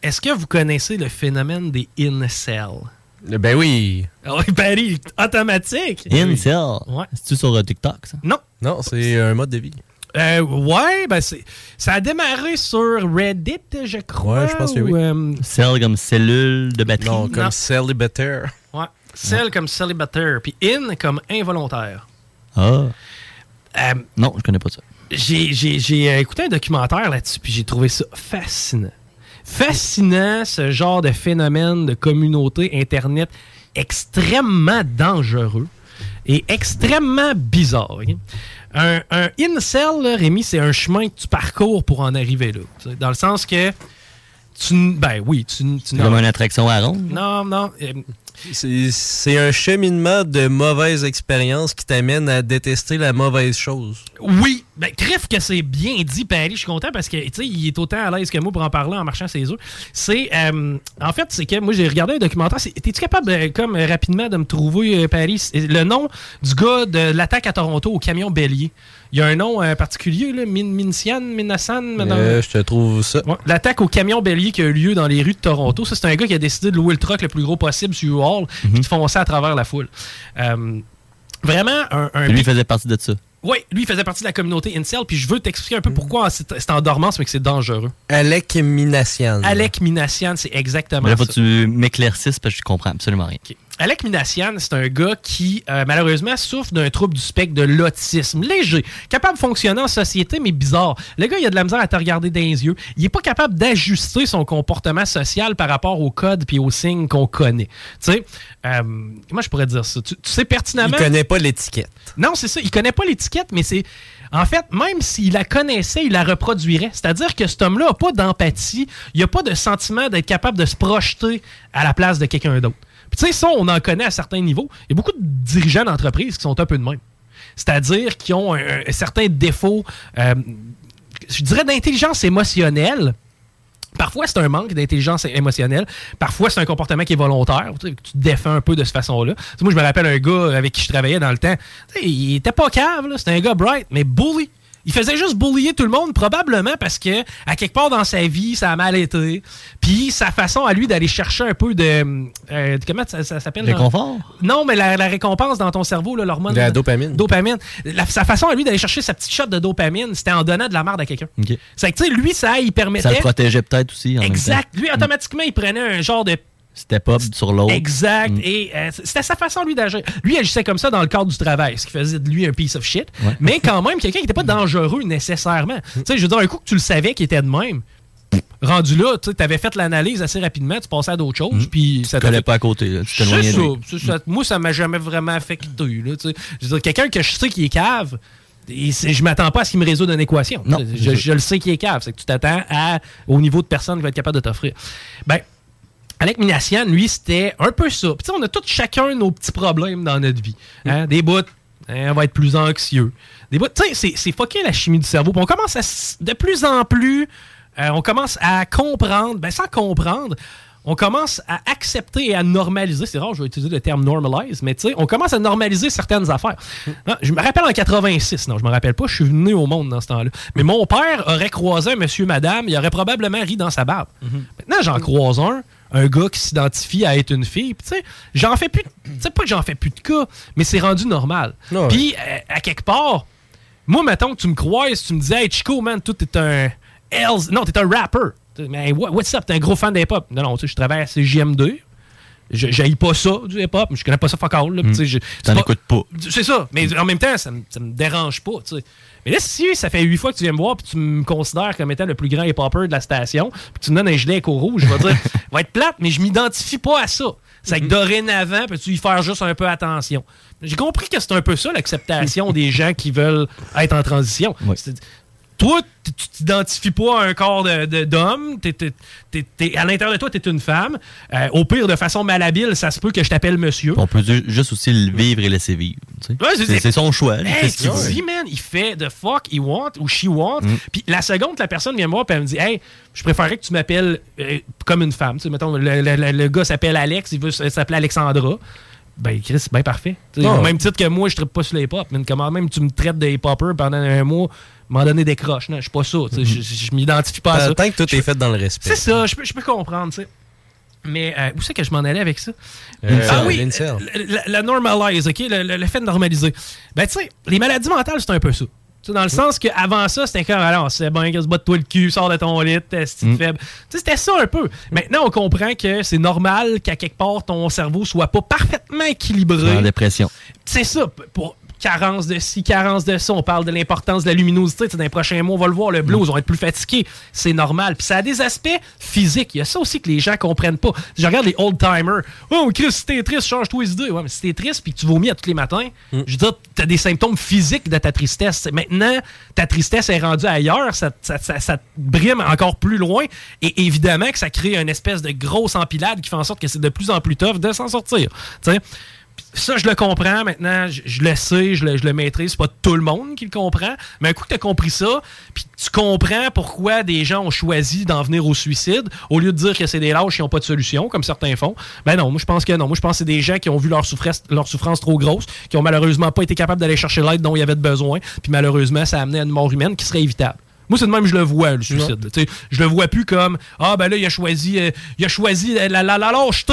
Est-ce que vous connaissez le phénomène des incels? Ben oui. Ah oui, Paris, automatique. Incel? Ouais. C'est-tu sur euh, TikTok, ça? Non. Non, c'est un mode de vie. Euh, ouais, ben c'est, ça a démarré sur Reddit, je crois. Ouais, je pense que oui. ou, euh, Cell comme cellule de batterie. Non, comme Non. célibataire. ouais, celle comme célibataire, puis in comme involontaire. Ah. Euh, Non, je connais pas ça. j'ai, j'ai- j'ai, euh, écouté un documentaire là-dessus, puis j'ai trouvé ça fascinant. Fascinant, ce genre de phénomène de communauté Internet extrêmement dangereux et extrêmement bizarre. Un, un incel, là, Rémi, c'est un chemin que tu parcours pour en arriver là. Dans le sens que tu... Ben oui, tu... tu comme une attraction à ronde. Non, non. euh, C'est un cheminement de mauvaise expérience qui t'amène à détester la mauvaise chose. Oui, Ben, crif que c'est bien dit, Paris. Je suis content parce que, tu sais, il est autant à l'aise que moi pour en parler en marchant ses œufs. C'est, euh, en fait, c'est que moi, j'ai regardé un documentaire. T'es-tu capable, euh, comme rapidement, de me trouver, Paris, le nom du gars de l'attaque à Toronto au camion bélier? Il y a un nom euh, particulier, là, Min Minsian, Minassan, madame? Euh, je te trouve ça. Ouais, L'attaque au camion bélier qui a eu lieu dans les rues de Toronto. Ça, c'est un gars qui a décidé de louer le truck le plus gros possible sur U-Haul puis de foncer à travers la foule. Euh, vraiment, un, un Lui, il faisait partie de ça. oui, lui, il faisait partie de la communauté Incel, puis je veux t'expliquer un peu pourquoi c'est c'est en dormance, mais que c'est dangereux. Alec Minassian. Alec Minassian, c'est exactement Mais là, faut ça. que tu m'éclaircisses parce que je comprends absolument rien. Alec Minassian, c'est un gars qui, euh, malheureusement, souffre d'un trouble du spectre de l'autisme. Léger, capable de fonctionner en société, mais bizarre. Le gars, il a de la misère à te regarder dans les yeux. Il est pas capable d'ajuster son comportement social par rapport aux codes puis aux signes qu'on connaît. Tu sais, euh, comment je pourrais dire ça? Tu, tu sais Il pertinemment... connaît pas l'étiquette. Non, c'est ça. Il connaît pas l'étiquette, mais c'est. En fait, même s'il la connaissait, il la reproduirait. C'est-à-dire que cet homme-là n'a pas d'empathie, il n'a pas de sentiment d'être capable de se projeter à la place de quelqu'un d'autre. Puis tu sais, ça, on en connaît à certains niveaux. Il y a beaucoup de dirigeants d'entreprises qui sont un peu de même. C'est-à-dire qui ont un, certain défaut, euh, je dirais, d'intelligence émotionnelle. Parfois, c'est un manque d'intelligence émotionnelle. Parfois, c'est un comportement qui est volontaire. Tu, te défends un peu de cette façon-là. Moi, je me rappelle un gars avec qui je travaillais dans le temps. Il était pas cave, c'était un gars bright, mais bully. Il faisait juste bullier tout le monde, probablement parce que, à quelque part dans sa vie, ça a mal été. Puis, sa façon à lui d'aller chercher un peu de. euh, comment ça, ça s'appelle? Réconfort? Non, mais la, la récompense dans ton cerveau, l'hormone. La dopamine. Dopamine. La- sa façon à lui d'aller chercher sa petite shot de dopamine, c'était en donnant de la merde à quelqu'un. C'est que, tu sais, lui, ça, il permettait. Ça le protégeait peut-être aussi. En Exact. Lui, automatiquement, il prenait un genre de. Step up sur l'autre. Exact. Mm. Et euh, c'était sa façon, lui, d'agir. Lui, il agissait comme ça dans le cadre du travail, ce qui faisait de lui un piece of shit. Ouais. Mais quand même, quelqu'un qui n'était pas dangereux nécessairement. Tu sais, je veux dire, un coup que tu le savais qu'il était de même, rendu là, tu avais fait l'analyse assez rapidement, tu passais à d'autres choses, puis ça Tu collais pas à côté. là. Tu de ça, ça. Moi, ça m'a jamais vraiment affecté. Là, tu sais. je veux dire, quelqu'un que je sais qui est cave, et je m'attends pas à ce qu'il me résout une équation. Non, je, le sais qui est cave. C'est que tu t'attends à- au niveau de personne qui va être capable de t'offrir. Ben, Alec Minassian, lui, c'était un peu ça. Puis, tu sais, on a tous chacun nos petits problèmes dans notre vie. Hein? Des bouts, hein, on va être plus anxieux. Des bouts, tu sais, c'est- c'est fucké la chimie du cerveau. Puis on commence à, de plus en plus, euh, on commence à comprendre, ben sans comprendre, on commence à accepter et à normaliser. C'est rare, je vais utiliser le terme normalize, mais tu sais, on commence à normaliser certaines affaires. Non, je me rappelle en 86, non, je me rappelle pas, je suis venu au monde dans ce temps-là. Mais mon père aurait croisé un monsieur, madame, il aurait probablement ri dans sa barbe. Maintenant, j'en croise un, un gars qui s'identifie à être une fille. Puis, tu sais, j'en fais plus. Tu sais pas que j'en fais plus de cas, mais c'est rendu normal. ouais. Puis, euh, à quelque part, moi, mettons que tu me croises, tu me dis, hey, Chico, man, toi, t'es un. Hells... Non, t'es un rapper. Mais what- what's up? T'es un gros fan d'hip-hop. Non, non, tu sais, je travaille à CJM2. Je pas ça, du hip-hop. Je connais pas ça fuck all. là. Tu sais, je- c'est T'en écoutes pas. c'est ça. Mais en même temps, ça, me- ça me dérange pas. tu sais. Mais là, si ça fait huit fois que tu viens me voir puis tu me considères comme étant le plus grand hip-hopper de la station, puis tu me donnes un gilet éco rouge, je vais dire, va être plate, mais je m'identifie pas à ça. C'est que dorénavant, peux-tu y faire juste un peu attention? J'ai compris que c'est un peu ça, l'acceptation des gens qui veulent être en transition. Toi, tu t'identifies pas à un corps de- de- d'homme. T'es- à l'intérieur de toi, tu es une femme. Euh, au pire, de façon malhabile, ça se peut que je t'appelle monsieur. On peut ju- juste aussi le vivre et laisser vivre. Ouais, c'est son choix. Hey, ce tu dis, man, il fait the fuck he want ou she want. Mm. Puis la seconde la personne vient me voir, puis elle me dit, hey, je préférerais que tu m'appelles euh, comme une femme. Tu sais, mettons, le, le- le- le gars s'appelle Alex, il veut s'appeler Alexandra. Ben, Chris, c'est bien parfait. Au ouais. même titre que moi, je ne pas sur les hip-hop. Mais comment même tu me traites de hip-hopper pendant un mois, m'en donner des croches. Non, je suis pas ça. tu sais, Je, m'identifie pas à ça. Tant que tout est fait dans le respect. C'est ça, je peux, comprendre, tu sais. Mais euh, où c'est que je m'en allais avec ça? Euh, ah oui, le- le normalize, OK? Le, le- le fait de normaliser. Ben, tu sais, les maladies mentales, c'est un peu ça. Tu sais, dans le sens qu'avant ça, c'était comme, alors, c'est bien, se bat de toi le cul, sors de ton lit, t'es Mm. faible. C'était ça un peu. Maintenant, on comprend que c'est normal qu'à quelque part, ton cerveau soit pas parfaitement équilibré. En dépression. C'est ça. Pour carence de ci, carence de ça. On parle de l'importance de la luminosité. Dans les prochains mois, on va le voir, le blues, on va être plus fatigué. C'est normal. Puis ça a des aspects physiques. Il y a ça aussi que les gens comprennent pas. Je regarde les old-timers. Oh, Chris, si t'es triste, change-toi les idées. Ouais, mais si t'es triste puis que tu vomis à tous les matins, je veux dire, t'as des symptômes physiques de ta tristesse. Maintenant, ta tristesse est rendue ailleurs. Ça, ça, ça- ça te brime encore plus loin. Et évidemment que ça crée une espèce de grosse empilade qui fait en sorte que c'est de plus en plus tough de s'en sortir. Tu sais? Puis Ça, je le comprends maintenant, je, je le sais, je le, je le maîtrise. C'est pas tout le monde qui le comprend, mais un coup que tu as compris ça, puis tu comprends pourquoi des gens ont choisi d'en venir au suicide, au lieu de dire que c'est des lâches qui n'ont pas de solution, comme certains font. Ben non, moi je pense que non. Moi je pense que c'est des gens qui ont vu leur souffrance, leur souffrance trop grosse, qui ont malheureusement pas été capables d'aller chercher l'aide dont il y avait de besoin, puis malheureusement ça a amené à une mort humaine qui serait évitable. Moi, c'est de même que je le vois, le suicide. Tu sais, Je le vois plus comme Ah, ben là, il a choisi, euh, il a choisi la, la, la, la lâcheté.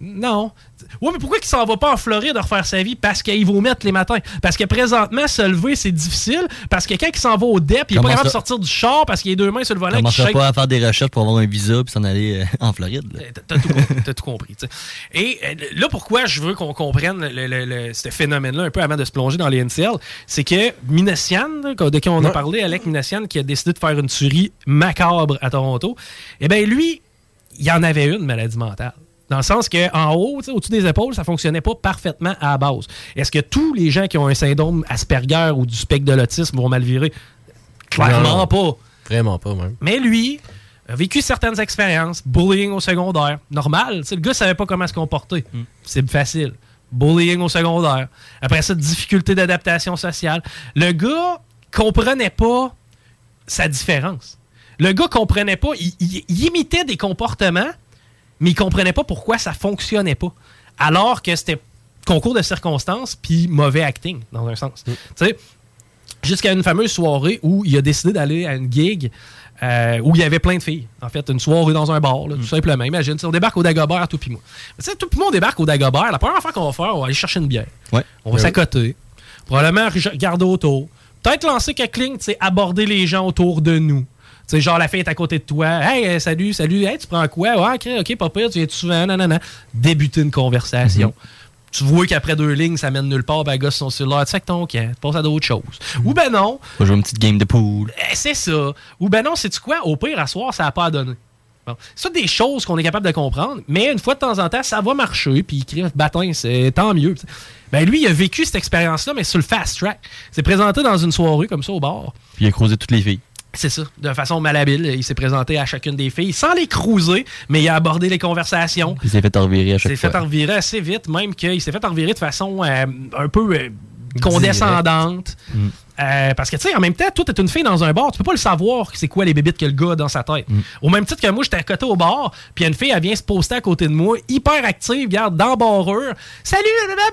Non. Ouais, mais pourquoi qu'il s'en va pas en Floride refaire sa vie? Parce qu'il va mettre les matins. Parce que présentement, se lever, c'est difficile. Parce que quand il s'en va au DEP, il est pas capable de sortir du char parce qu'il a deux mains sur le volant. Commenceras shake. pas à faire des recherches pour avoir un visa puis s'en aller euh, en Floride. là? T'as tout, t'as tout compris. Et euh, là, pourquoi je veux qu'on comprenne le, le- le- ce phénomène-là un peu avant de se plonger dans les NCL, c'est que Minassian, de qui on a parlé, Alec Minassian, qui a décidé de faire une tuerie macabre à Toronto, eh bien, lui, il en avait une maladie mentale. Dans le sens qu'en haut, au-dessus des épaules, ça fonctionnait pas parfaitement à la base. Est-ce que tous les gens qui ont un syndrome Asperger ou du spectre de l'autisme vont mal virer? Clairement Non. pas. Vraiment pas, même. Mais lui a vécu certaines expériences, bullying au secondaire, normal. le gars savait pas comment se comporter. C'est facile. Bullying au secondaire. Après ça, difficulté d'adaptation sociale. Le gars comprenait pas sa différence. Le gars comprenait pas, il, il- il imitait des comportements, mais il comprenait pas pourquoi ça fonctionnait pas. Alors que c'était concours de circonstances puis mauvais acting, dans un sens. Tu sais, jusqu'à une fameuse soirée où il a décidé d'aller à une gig euh, où il y avait plein de filles. En fait, une soirée dans un bar, là, tout simplement. Imagine, on débarque au Dagobert, tout. Mais Tu sais, tout moi, on débarque au Dagobert. La première fois qu'on va faire, on va aller chercher une bière. Ouais. On va Ouais. s'accoter. Probablement re- regarder autour. Peut-être lancer quelques lignes, tu sais, aborder les gens autour de nous. Tu sais, genre, la fille est à côté de toi. Hey, euh, salut, salut. Hey, tu prends quoi? Ouais, ok, ok, pas pire, tu viens souvent? Non, non, non. Débuter une conversation. Tu vois qu'après deux lignes, ça mène nulle part, ben, gosse son cellulaire, tu sais que ton camp, tu passes à d'autres choses. Ou ben non, Faut jouer une petite game de pool. eh, c'est ça. Ou ben non, c'est-tu quoi? Au pire, à soir, ça n'a pas à donner. Bon. C'est des choses qu'on est capable de comprendre, mais une fois de temps en temps, ça va marcher, puis il crie bâtin, c'est tant mieux. Ben lui, il a vécu cette expérience-là, mais sur le fast track. C'est présenté dans une soirée comme ça au bar. Puis il a croisé toutes les filles. C'est ça, de façon malhabile. Il s'est présenté à chacune des filles, sans les cruiser, mais il a abordé les conversations. Il s'est fait revirer à Il chaque s'est fait fois. revirer assez vite, même qu'il s'est fait revirer de façon euh, un peu euh, condescendante. Mm. Euh, parce que, tu sais, en même temps, toi, t'es une fille dans un bar, tu peux pas le savoir c'est quoi les bébites que le gars a dans sa tête. Mm. Au même titre que moi, j'étais à côté au bar, puis une fille, elle vient se poster à côté de moi, hyper active, regarde, dans barreur. Salut,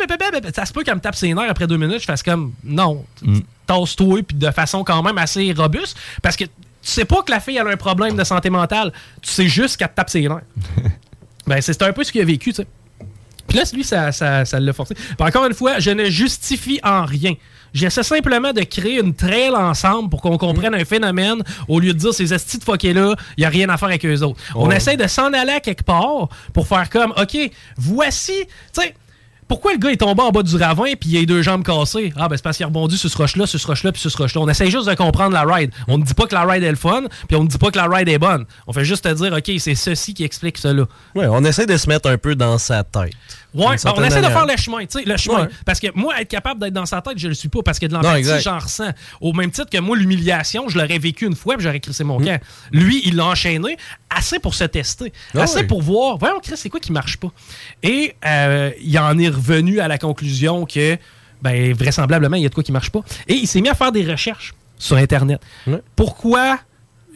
blablabla. ça se peut qu'elle me tape ses nerfs après deux minutes, je fasse comme, non, Mm. Tasse-toi, puis de façon quand même assez robuste, parce que tu sais pas que la fille, elle a un problème de santé mentale, tu sais juste qu'elle te tape ses nerfs. ben, c'est un peu ce qu'il a vécu, tu sais. Puis là, lui, ça ça, ça l'a forcé. Puis encore une fois, je ne justifie en rien. J'essaie simplement de créer une trail ensemble pour qu'on comprenne un phénomène au lieu de dire ces estis de fuckés-là, il n'y a rien à faire avec eux autres. On Ouais. essaie de s'en aller à quelque part pour faire comme, OK, voici, tu sais, pourquoi le gars est tombé en bas du ravin puis il a les deux jambes cassées? Ah, ben c'est parce qu'il a rebondi sur ce roche-là, sur ce roche-là, puis sur ce roche-là. On essaie juste de comprendre la ride. On ne dit pas que la ride est le fun, puis on ne dit pas que la ride est bonne. On fait juste te dire, OK, c'est ceci qui explique cela. Ouais, on essaie de se mettre un peu dans sa tête. Ouais, ben, on essaie de faire le chemin, tu sais, le chemin. Ouais. Parce que moi, être capable d'être dans sa tête, je le suis pas. Parce que de l'empathie, j'en ressens. Au même titre que moi, l'humiliation, je l'aurais vécu une fois, puis j'aurais crissé Mm. mon camp. Lui, il l'a enchaîné assez pour se tester. Ah assez pour voir, voyons, Chris, c'est quoi qui marche pas. Et euh, il en est revenu à la conclusion que, ben, vraisemblablement, il y a de quoi qui marche pas. Et il s'est mis à faire des recherches sur Internet. Pourquoi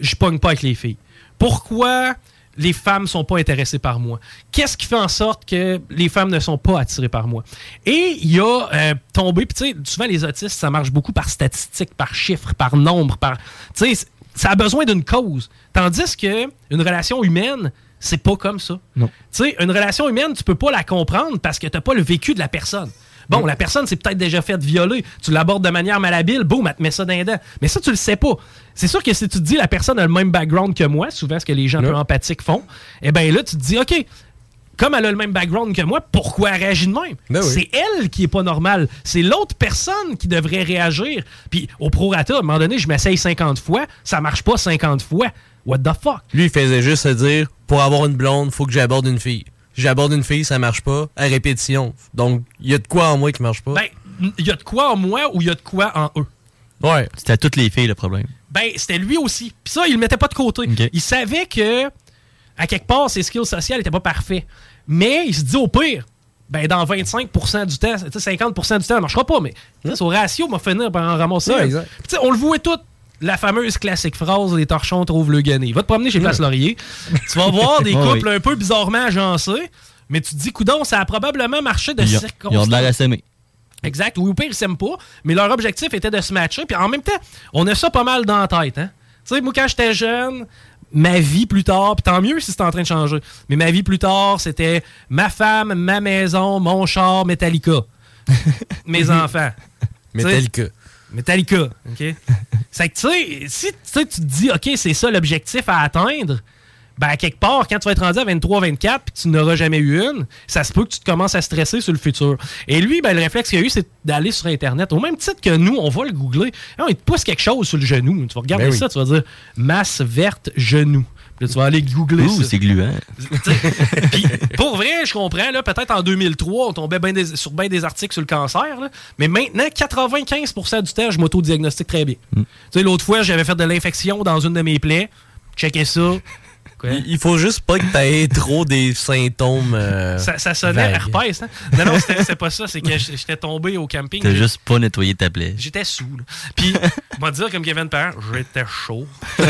je pogne pas avec les filles? Pourquoi les femmes sont pas intéressées par moi? Qu'est-ce qui fait en sorte que les femmes ne sont pas attirées par moi? Et il a euh, tombé, puis tu sais, souvent les autistes, ça marche beaucoup par statistiques, par chiffres, par nombre, par. Tu sais, ça a besoin d'une cause. Tandis que une relation humaine, c'est pas comme ça. Non. Tu sais, une relation humaine, tu peux pas la comprendre parce que t'as pas le vécu de la personne. Bon, la personne s'est peut-être déjà faite violer. Tu l'abordes de manière malhabile, boum, elle te met ça dans les dents. Mais ça, tu le sais pas. C'est sûr que si tu te dis la personne a le même background que moi, souvent ce que les gens un peu empathiques font, eh bien là, tu te dis, OK, comme elle a le même background que moi, pourquoi elle réagit de même? Ben oui. C'est elle qui est pas normale. C'est l'autre personne qui devrait réagir. Puis au prorata, à un moment donné, je m'essaye 50 fois, ça marche pas 50 fois. What the fuck? Lui, il faisait juste se dire pour avoir une blonde, faut que j'aborde une fille. J'aborde une fille, ça marche pas, à répétition. Donc, il y a de quoi en moi qui marche pas. Ben, il y a de quoi en moi ou il y a de quoi en eux? ouais. C'était à toutes les filles le problème. Ben, c'était lui aussi. Puis ça, il le mettait pas de côté. Il savait que, à quelque part, ses skills sociaux étaient pas parfaits. Mais il se dit au pire, ben dans 25% du temps, tu sais, 50% du temps, ça marchera pas, mais sais, au ratio, m'a finir par en ramasser. Ouais, un. exact. Puis, tu sais, on le voit tout. La fameuse classique phrase Les torchons trouvent le gagné. Va te promener chez Place Laurier. tu vas voir des couples oui. un peu bizarrement agencés, mais tu te dis, coudon, ça a probablement marché de Ils ont, circonstances. ils ont de l'air à s'aimer. Exact. Ou au pire, ils s'aiment pas, mais leur objectif était de se matcher. Puis en même temps, on a ça pas mal dans la tête. Hein? Tu sais, moi, quand j'étais jeune, ma vie plus tard, puis tant mieux si c'est en train de changer, mais ma vie plus tard, c'était ma femme, ma maison, mon char, Metallica. Mes enfants. Metallica. Metallica, OK? C'est que, tu sais, si tu te dis, OK, c'est ça l'objectif à atteindre, ben, quelque part, quand tu vas être rendu à 23-24 puis que tu n'auras jamais eu une, ça se peut que tu te commences à stresser sur le futur. Et lui, ben, le réflexe qu'il a eu, c'est d'aller sur Internet. Au même titre que nous, on va le googler. Il te pousse quelque chose sur le genou. Tu vas regarder Ben oui. ça, tu vas dire masse verte genou. Puis là, tu vas aller googler Ouh, c'est gluant. Puis, pour vrai, je comprends, là, peut-être en 2003, on tombait ben des- sur bien des articles sur le cancer, là, mais maintenant, 95% du temps, je m'auto-diagnostique très bien. Mm. Tu sais, l'autre fois, j'avais fait de l'infection dans une de mes plaies. Checkez ça. Quoi? Il faut juste pas que t'aies trop des symptômes. euh, Ça, ça sonnait herpès, hein? Non, non, c'était c'était pas ça. C'est que j'étais tombé au camping. T'as juste pas nettoyé ta plaie. J'étais sous. là. Puis, on va dire comme Kevin Parent, j'étais chaud.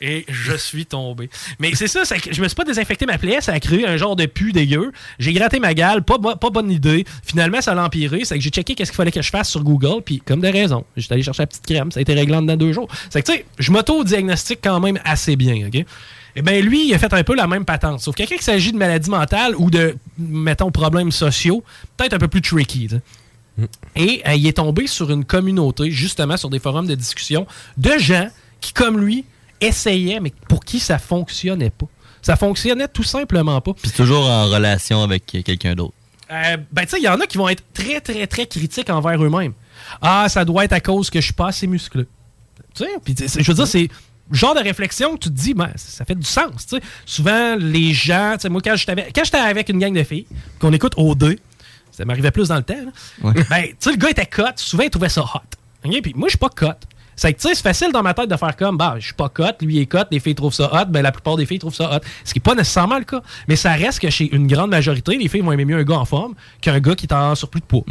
Et je suis tombé. Mais c'est ça, ça- je me suis pas désinfecté ma plaie, ça a créé un genre de pu dégueu. J'ai gratté ma gale, pas, pas bonne idée. Finalement, ça l'a empiré. C'est que j'ai checké qu'est-ce qu'il fallait que je fasse sur Google, puis comme de raison, j'étais allé chercher la petite crème, ça a été réglé de deux jours. C'est que, tu sais, je m'auto-diagnostique quand même assez bien, OK? Eh bien, lui, il a fait un peu la même patente. Sauf que quelqu'un qui s'agit de maladie mentale ou de, mettons, problèmes sociaux, peut-être un peu plus tricky. Et euh, il est tombé sur une communauté, justement, sur des forums de discussion, de gens qui, comme lui, essayaient, mais pour qui ça fonctionnait pas. Ça fonctionnait tout simplement pas. Puis toujours en relation avec quelqu'un d'autre. Euh, ben, tu sais, il y en a qui vont être très, très, très critiques envers eux-mêmes. Ah, ça doit être à cause que je suis pas assez musclé. Tu sais, je veux dire, c'est genre de réflexion que tu te dis, ben, ça fait du sens. Souvent, les gens, moi, quand j'étais avec, avec une gang de filles, qu'on écoute au deux, ça m'arrivait plus dans le temps, là. ben, tu sais, le gars était cut, souvent, il trouvait ça hot. Puis moi, je suis pas cut. C'est que, tu sais, c'est facile dans ma tête de faire comme, bah, je suis pas cut, lui est cut, les filles trouvent ça hot, ben, la plupart des filles trouvent ça hot. Ce qui est pas nécessairement le cas. Mais ça reste que chez une grande majorité, les filles vont aimer mieux un gars en forme qu'un gars qui est en surplus de poids.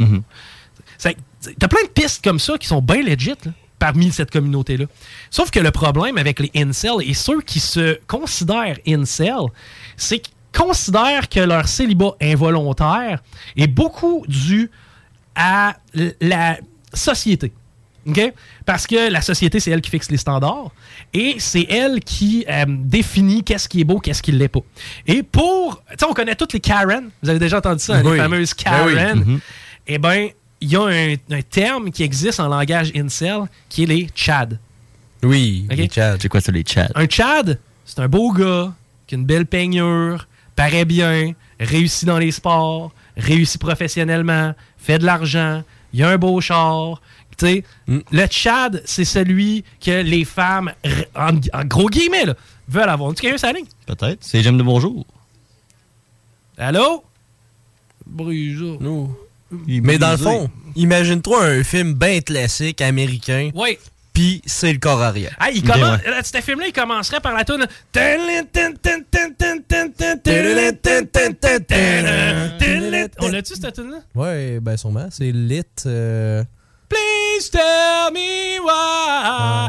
C'est- T'as plein de pistes comme ça qui sont bien legit là, parmi cette communauté-là. Sauf que le problème avec les incels et ceux qui se considèrent incels, c'est qu'ils considèrent que leur célibat involontaire est beaucoup dû à la société. Parce que la société, c'est elle qui fixe les standards et c'est elle qui euh, définit qu'est-ce qui est beau, qu'est-ce qui l'est pas. Et pour. Tu sais, on connaît toutes les Karen. Vous avez déjà entendu ça, hein, les fameuses Ben oui. Karen? Mhm. Eh bien, il y a un, un terme qui existe en langage incel qui est les Chad. Oui, les Chad. C'est quoi ça, les chats? Un Chad, c'est un beau gars qui a une belle peignure, paraît bien, réussit dans les sports, réussit professionnellement, fait de l'argent, il a un beau char. Tu sais, Le Chad, c'est celui que les femmes, en, en gros guillemets, là, veulent avoir. Tu quelqu'un la ligne? Peut-être. C'est J'aime de bonjour. Allô? Bruja. Mais dans le fond, imagine-toi un film bien classique américain. Oui. Puis c'est le corps arrière. Ah, il commence, là, ce film-là, il commencerait par la tune. On l'a-tu, cette tune-là? Ouais, ben sûrement. C'est lit. euh, Please tell me why.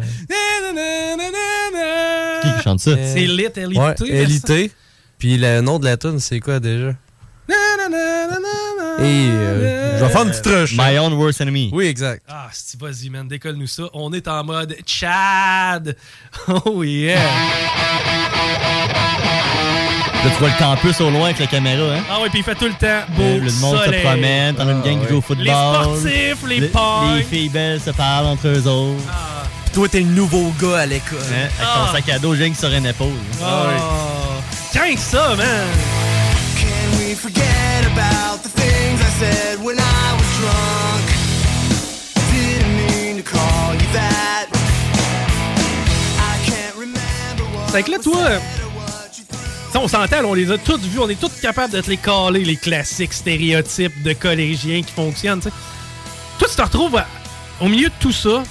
Qui qui chante ça? C'est lit, LIT. Ouais, LIT. Puis le nom de la tune, c'est quoi déjà? Et euh, je vais faire une petite rush. My Own Worst Enemy. Oui, exact. Ah, si vas-y, man, décolle-nous ça. On est en mode Chad. Oh yeah. Là, tu vois le campus au loin avec la caméra, hein? Ah ouais, puis il fait tout le temps beau Euh, le monde soleil. se promène, t'en as une gang qui joue au football. Les sportifs, les Le- punks. Les filles belles se parlent entre eux autres. Puis toi, t'es le nouveau gars à l'école. Hein, Avec Ah. ton sac à dos, j'ai sur une épaule. Oh. Tiens ça, man. Said when I was drunk? Didn't mean to call you that. I can't remember what C'est que là, toi, ça, on s'entend, on les a tous vus, on est tous capables de te les caler, les classiques stéréotypes de collégiens qui fonctionnent. tu sais. Toi, tu te retrouves au milieu de tout ça.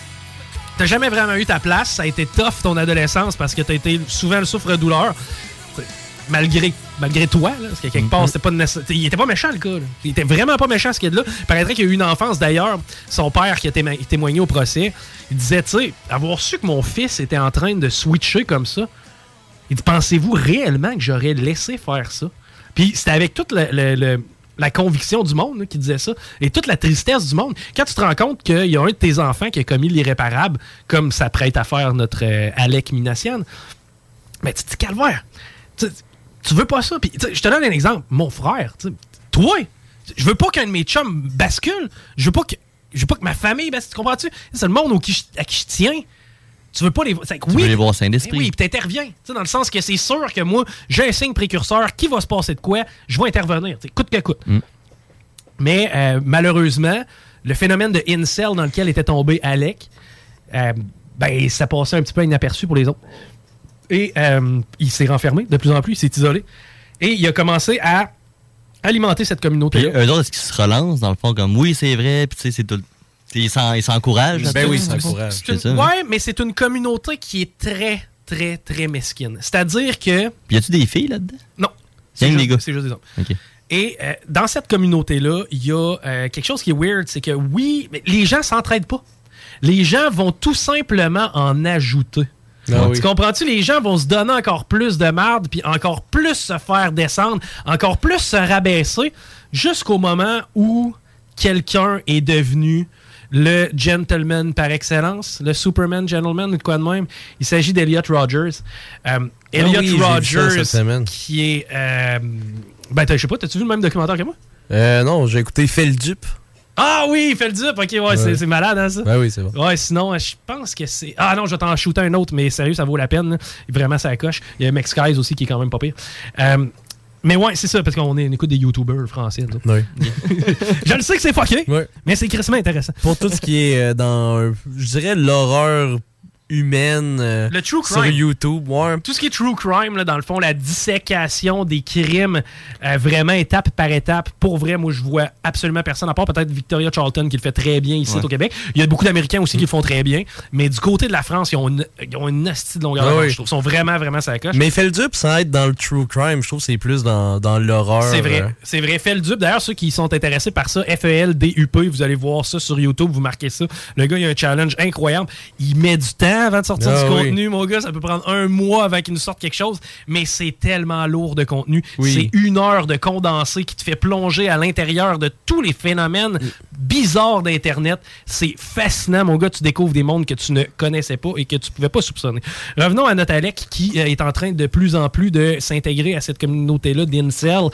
T'as jamais vraiment eu ta place. Ça a été tough ton adolescence parce que t'as été souvent le souffre-douleur. T'sais, Malgré que malgré toi, là, parce que quelque part, c'était pas il était pas méchant, le gars. là. Il était vraiment pas méchant, ce qu'il là Il paraîtrait qu'il a eu une enfance, d'ailleurs. Son père, qui a témoigné au procès, il disait, tu sais, avoir su que mon fils était en train de switcher comme ça, il dit, pensez-vous réellement que j'aurais laissé faire ça? Puis c'était avec toute le- le- le- la conviction du monde là, qui disait ça et toute la tristesse du monde. Quand tu te rends compte qu'il y a un de tes enfants qui a commis l'irréparable, comme ça prête à faire notre euh, Alec Minassian, mais tu te dis, calvaire, tu, veux pas ça? Puis, je te donne un exemple. Mon frère, toi, je veux pas qu'un de mes chums bascule. Je veux pas que, je veux pas que ma famille bascule. Tu comprends-tu? C'est le monde au qui à qui je tiens. Tu veux pas les voir. Tu oui, veux les voir sains d'esprit. Eh Oui, puis t'interviens. Dans le sens que c'est sûr que moi, j'ai un signe précurseur, qui va se passer de quoi, je vais intervenir, coûte que coûte. Mm. Mais euh, malheureusement, le phénomène de incel dans lequel était tombé Alec, euh, ben, ça passait un petit peu inaperçu pour les autres. Et euh, il s'est renfermé de plus en plus, il s'est isolé. Et il a commencé à alimenter cette Puis communauté. eux autres, est-ce qu'ils se relancent dans le fond comme oui, c'est vrai, puis tu sais, c'est tout. Ils s'en- ils s'encouragent. Ben oui, ils s'encouragent. Ouais, mais c'est une communauté qui est très, très, très mesquine. C'est-à-dire que. Puis y a-tu des filles là-dedans? Non. C'est juste- des gars. C'est juste des hommes. Ok. Et euh, dans cette communauté-là, il y a euh, quelque chose qui est weird, c'est que oui, mais les gens s'entraident pas. Les gens vont tout simplement en ajouter. Ah oui. Tu comprends-tu? Les gens vont se donner encore plus de marde, puis encore plus se faire descendre, encore plus se rabaisser, jusqu'au moment où quelqu'un est devenu le gentleman par excellence, le Superman gentleman ou quoi de même. Il s'agit d'Elliot Rogers. Euh, Elliot Ah oui, vu ça Rogers, qui est... euh, ben, je sais pas, t'as-tu vu le même documentaire que moi? Euh, non, j'ai écouté dupe. Ah oui, il fait le dupe. Ok, ouais, c'est- Ouais. c'est malade, hein, ça? Ben oui, c'est bon. Ouais, sinon, euh, je pense que c'est. Ah non, je vais t'en shooter un autre, mais sérieux, ça vaut la peine. là. Vraiment, ça coche. Il y a Max Skies aussi qui est quand même pas pire. Euh, mais ouais, c'est ça, parce qu'on est- on écoute des YouTubers français. Oui. je le sais que c'est fucké, mais c'est crissement intéressant. Pour tout ce qui est euh, dans, je dirais, l'horreur humaine euh, Le true sur crime. YouTube, ouais. Tout ce qui est true crime, là, dans le fond, la dissécation des crimes, euh, vraiment étape par étape. Pour vrai, moi, je vois absolument personne, à part peut-être Victoria Charlton qui le fait très bien ici Ouais. au Québec. Il y a beaucoup d'Américains aussi qui le font très bien. Mais du côté de la France, ils ont une, ils ont une hostie de longueur Ah oui. je trouve. Ils sont vraiment, vraiment ça coche. Mais Fait le dupe, sans être dans le true crime, je trouve que c'est plus dans, dans l'horreur. C'est vrai, euh. c'est vrai. Fait le dupe. D'ailleurs, ceux qui sont intéressés par ça, F-E-L-D-U-P, vous allez voir ça sur YouTube, vous marquez ça. Le gars, il a un challenge incroyable. Il met du temps avant de sortir Ah du oui. contenu, mon gars. Ça peut prendre un mois avant qu'il nous sorte quelque chose, mais c'est tellement lourd de contenu. Oui. C'est une heure de condensé qui te fait plonger à l'intérieur de tous les phénomènes bizarres d'Internet. C'est fascinant, mon gars. Tu découvres des mondes que tu ne connaissais pas et que tu pouvais pas soupçonner. Revenons à notre Alec qui euh, est en train de plus en plus de s'intégrer à cette communauté-là d'Incel.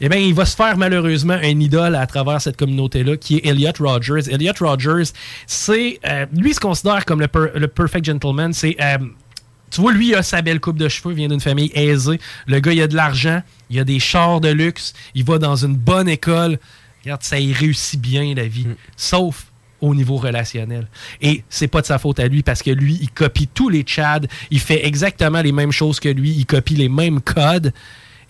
Eh bien, il va se faire malheureusement un idole à travers cette communauté-là, qui est Elliot Rogers. Elliot Rogers, c'est. euh, lui, il se considère comme le, per- le perfect gentleman. C'est. euh, tu vois, lui, il a sa belle coupe de cheveux, il vient d'une famille aisée. Le gars, il a de l'argent, il a des chars de luxe, il va dans une bonne école. Regarde, ça y réussit bien la vie. Sauf au niveau relationnel. Et c'est pas de sa faute à lui parce que lui, il copie tous les Chads, il fait exactement les mêmes choses que lui, il copie les mêmes codes.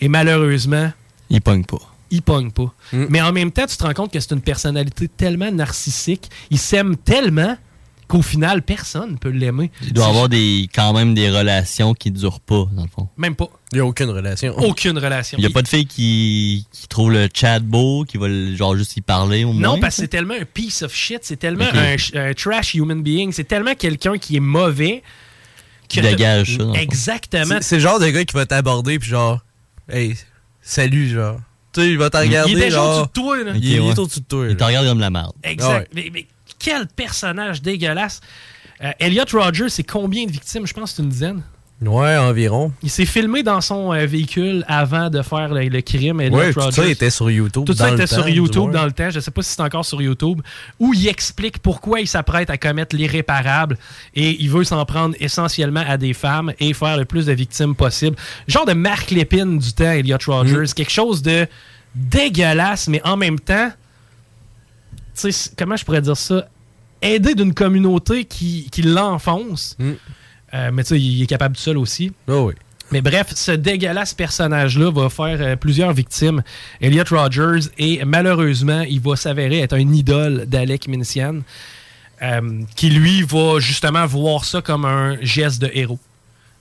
Et malheureusement, Il pogne pas. il pogne pas. Mais en même temps, tu te rends compte que c'est une personnalité tellement narcissique, il s'aime tellement qu'au final, personne ne peut l'aimer. Il doit avoir des, quand même des relations qui durent pas, dans le fond. Même pas. Il n'y a aucune relation. Aucune relation. Il n'y a pas de fille qui, qui trouve le chat beau, qui va le- genre juste y parler au moins. Non, parce que c'est tellement un piece of shit, c'est tellement un, trash human being, c'est tellement quelqu'un qui est mauvais. Qui dégage ça. Exactement. C'est c'est le genre de gars qui va t'aborder, puis genre, hey, salut, genre. Tu sais, il va te regarder. Il est déjà au-dessus de toi, là. Il, il Ok, ouais. est au-dessus de toi. Il te regarde comme la merde. Exact. Ah ouais. Mais, mais quel personnage dégueulasse. Euh, Elliot Rogers, c'est combien de victimes? Je pense que c'est une dizaine. Ouais, environ. Il s'est filmé dans son euh, véhicule avant de faire le, le crime. Ouais, tout ça était sur YouTube. Tout ça dans le était sur temps, YouTube dans le temps. Je ne sais pas si c'est encore sur YouTube. Où il explique pourquoi il s'apprête à commettre l'irréparable et il veut s'en prendre essentiellement à des femmes et faire le plus de victimes possible. Genre de Marc Lépine du temps, Elliot Rogers. Mm. Quelque chose de dégueulasse, mais en même temps, comment je pourrais dire ça? Aidé d'une communauté qui, qui l'enfonce. Euh, mais tu sais, il est capable tout seul aussi. Oh oui. Mais bref, ce dégueulasse personnage-là va faire euh, plusieurs victimes. Elliot Rogers, et malheureusement, il va s'avérer être un idole d'Alec Mincian, euh, qui lui va justement voir ça comme un geste de héros.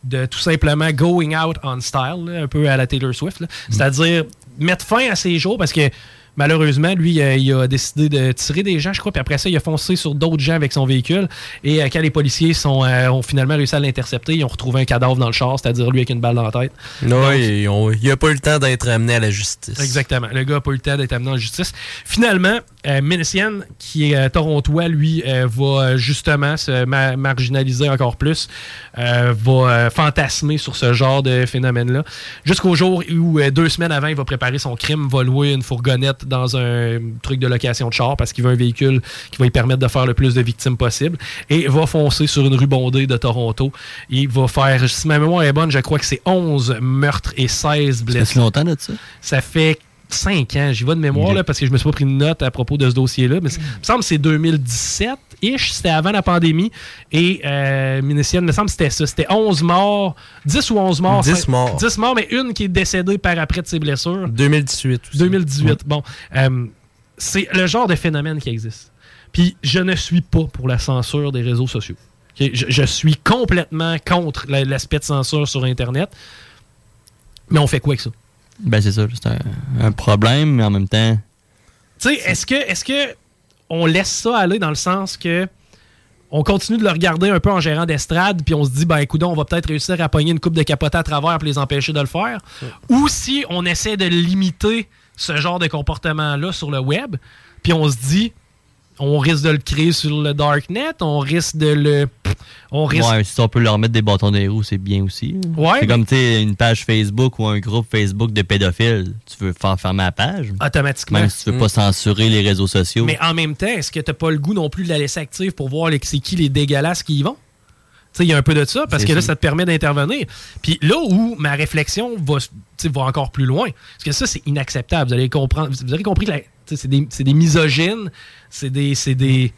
de tout simplement going out on style, là, un peu à la Taylor Swift. là. C'est-à-dire mettre fin à ses jours parce que malheureusement, lui, euh, il a décidé de tirer des gens, je crois, puis après ça, il a foncé sur d'autres gens avec son véhicule. Et euh, quand les policiers sont, euh, ont finalement réussi à l'intercepter, ils ont retrouvé un cadavre dans le char, c'est-à-dire lui avec une balle dans la tête. Non, ils ont- il n'a pas eu le temps d'être amené à la justice. Exactement. Le gars n'a pas eu le temps d'être amené en justice. Finalement, euh, Minesian, qui est torontois, lui, va justement se ma- marginaliser encore plus, va fantasmer sur ce genre de phénomène-là. Jusqu'au jour où, deux semaines avant, il va préparer son crime, va louer une fourgonnette dans un truc de location de char parce qu'il veut un véhicule qui va lui permettre de faire le plus de victimes possible et va foncer sur une rue bondée de Toronto. Il va faire, si ma mémoire est bonne, je crois que c'est 11 meurtres et 16 blessés. Ça fait longtemps de ça? Ça fait 5 ans. J'y vais de mémoire là, parce que je me suis pas pris de note à propos de ce dossier-là. Mais il me semble que c'est 2017-ish. C'était avant la pandémie. Et euh, il me semble que c'était ça. C'était 11 morts. 10 ou 11 morts. 10 cinq- morts. 10 morts, mais une qui est décédée par après de ses blessures. 2018 aussi. 2018. Bon. Euh, c'est le genre de phénomène qui existe. Puis je ne suis pas pour la censure des réseaux sociaux. Je, je suis complètement contre la- l'aspect de censure sur Internet. Mais on fait quoi avec ça? Ben, c'est ça. C'est un, un problème, mais en même temps. Tu sais, est-ce que, on laisse ça aller dans le sens que on continue de le regarder un peu en gérant d'estrade, puis on se dit, ben écoute, on va peut-être réussir à pogner une coupe de capote à travers pour les empêcher de le faire? Ou si on essaie de limiter ce genre de comportement-là sur le web, puis on se dit, on risque de le créer sur le darknet, on risque de le. On risque. Ouais, si on peut leur mettre des bâtons des roues, c'est bien aussi. Ouais, C'est comme, tu une page Facebook ou un groupe Facebook de pédophiles. Tu veux faire fermer la page? Automatiquement. Même si tu veux Mm. pas censurer les réseaux sociaux. Mais en même temps, est-ce que t'as pas le goût non plus de la laisser active pour voir les- c'est qui les dégueulasses qui y vont? Tu sais, il y a un peu de ça, parce que là, ça te permet d'intervenir. Puis là où ma réflexion va, encore plus loin, parce que ça, c'est inacceptable. Vous allez comprendre, vous avez compris que c'est des, des misogynes, c'est des, c'est des,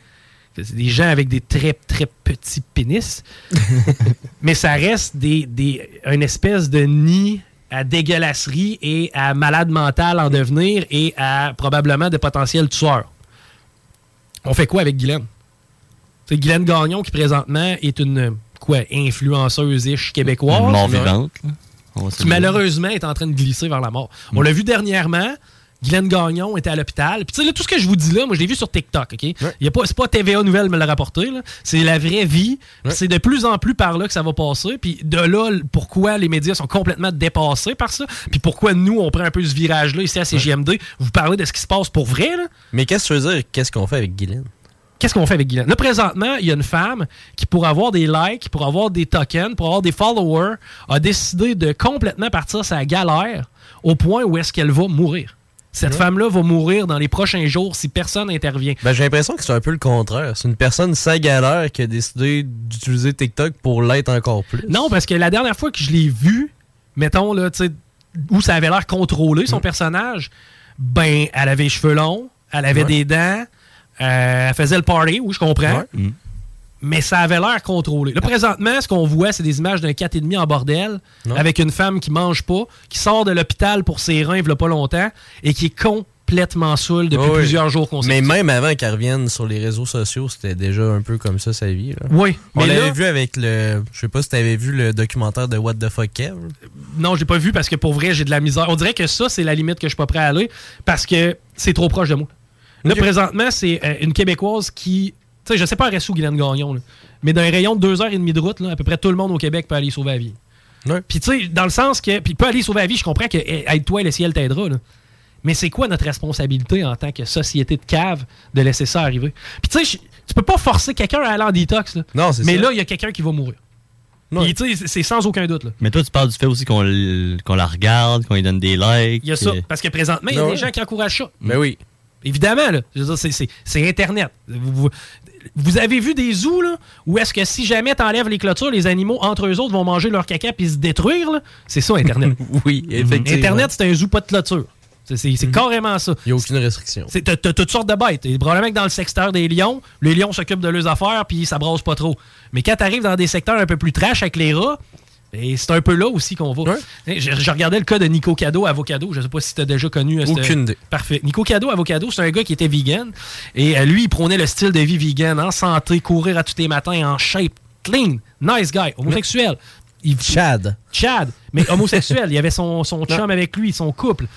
c'est des gens avec des très, très petits pénis. Mais ça reste des, des, une espèce de nid à dégueulasserie et à malade mental en devenir et à probablement de potentiels tueurs. On fait quoi avec Guylaine? C'est Guylaine Gagnon qui présentement est une quoi influenceuse-ish québécoise. Mort vivante. Qui malheureusement est en train de glisser vers la mort. On l'a vu dernièrement. Guylaine Gagnon était à l'hôpital. Puis tu sais, là, tout ce que je vous dis là, moi, je l'ai vu sur TikTok, OK? C'est pas TVA Nouvelle me l'a rapporté, là. C'est la vraie vie. C'est de plus en plus par là que ça va passer. Puis de là, pourquoi les médias sont complètement dépassés par ça? Puis pourquoi nous, on prend un peu ce virage-là ici à CGMD. Vous parlez de ce qui se passe pour vrai, là? Mais qu'est-ce que tu veux dire? Qu'est-ce qu'on fait avec Guylaine? Qu'est-ce qu'on fait avec Guylaine? Là, présentement, il y a une femme qui, pour avoir des likes, pour avoir des tokens, pour avoir des followers, a décidé de complètement partir sa galère au point où est-ce qu'elle va mourir. Cette Ouais. femme-là va mourir dans les prochains jours si personne n'intervient. Ben, j'ai l'impression que c'est un peu le contraire. C'est une personne sans galère qui a décidé d'utiliser TikTok pour l'être encore plus. Non, parce que la dernière fois que je l'ai vue, mettons, là, tu sais, où ça avait l'air contrôlé, Mm. son personnage, ben, elle avait les cheveux longs, elle avait Ouais. des dents, euh, elle faisait le party, oui, je comprends. Mm. Mais ça avait l'air contrôlé. Là, présentement, ce qu'on voit, c'est des images d'un 4,5 en bordel, avec une femme qui mange pas, qui sort de l'hôpital pour ses reins, il y a pas longtemps, et qui est complètement saoule depuis plusieurs jours Mais consécutifs. même avant qu'elle revienne sur les réseaux sociaux, c'était déjà un peu comme ça sa vie. là. Oui, On mais l'avait là- vu avec le. Je sais pas si t'avais vu le documentaire de What the fuck Kev. Non, je l'ai pas vu parce que pour vrai, j'ai de la misère. On dirait que ça, c'est la limite que je suis pas prêt à aller parce que c'est trop proche de moi. Là, présentement, c'est euh, une Québécoise qui. Tu sais, je sais pas, elle reste où Guylaine Gagnon, là, mais d'un rayon de deux heures et demie de route, là, à peu près tout le monde au Québec peut aller sauver la vie. Puis, tu sais, dans le sens que. Puis, peut aller sauver la vie, je comprends que eh, aide-toi, le ciel t'aidera, là. Mais c'est quoi notre responsabilité en tant que société de cave de laisser ça arriver? Puis, tu sais, tu peux pas forcer quelqu'un à aller en détox, là. Non, c'est Mais ça. là, il y a quelqu'un qui va mourir. Puis, tu sais, c'est- sans aucun doute, là. Mais toi, tu parles du fait aussi qu'on la regarde, qu'on lui donne des likes. Il y a ça. Parce que présentement, il y a Ouais. des gens qui encouragent ça. Ben oui. Évidemment, là. Je veux dire, c'est- Internet. Vous, vous- vous avez vu des zoos, là, où est-ce que si jamais t'enlèves les clôtures, les animaux, entre eux autres, vont manger leur caca puis se détruire, là? C'est ça, Internet. oui, effectivement. Internet, c'est un zoo pas de clôture. C'est- c'est carrément ça. Il n'y a aucune restriction. T'as toutes sortes de bêtes. Et probablement que dans le secteur des lions, les lions s'occupent de leurs affaires puis ça brasse pas trop. Mais quand t'arrives dans des secteurs un peu plus trash avec les rats, et c'est un peu là aussi qu'on va. Je, je regardais le cas de Nico Cado, Avocado. Je sais pas si tu as déjà connu. euh, Aucune idée. Parfait. Nico Cado, Avocado, c'est un gars qui était vegan. Et euh, lui, il prônait le style de vie vegan, en santé, courir à tous les matins, en shape, clean, nice guy, homosexuel. Chad. Chad, mais homosexuel. il avait son, son chum avec lui, son couple.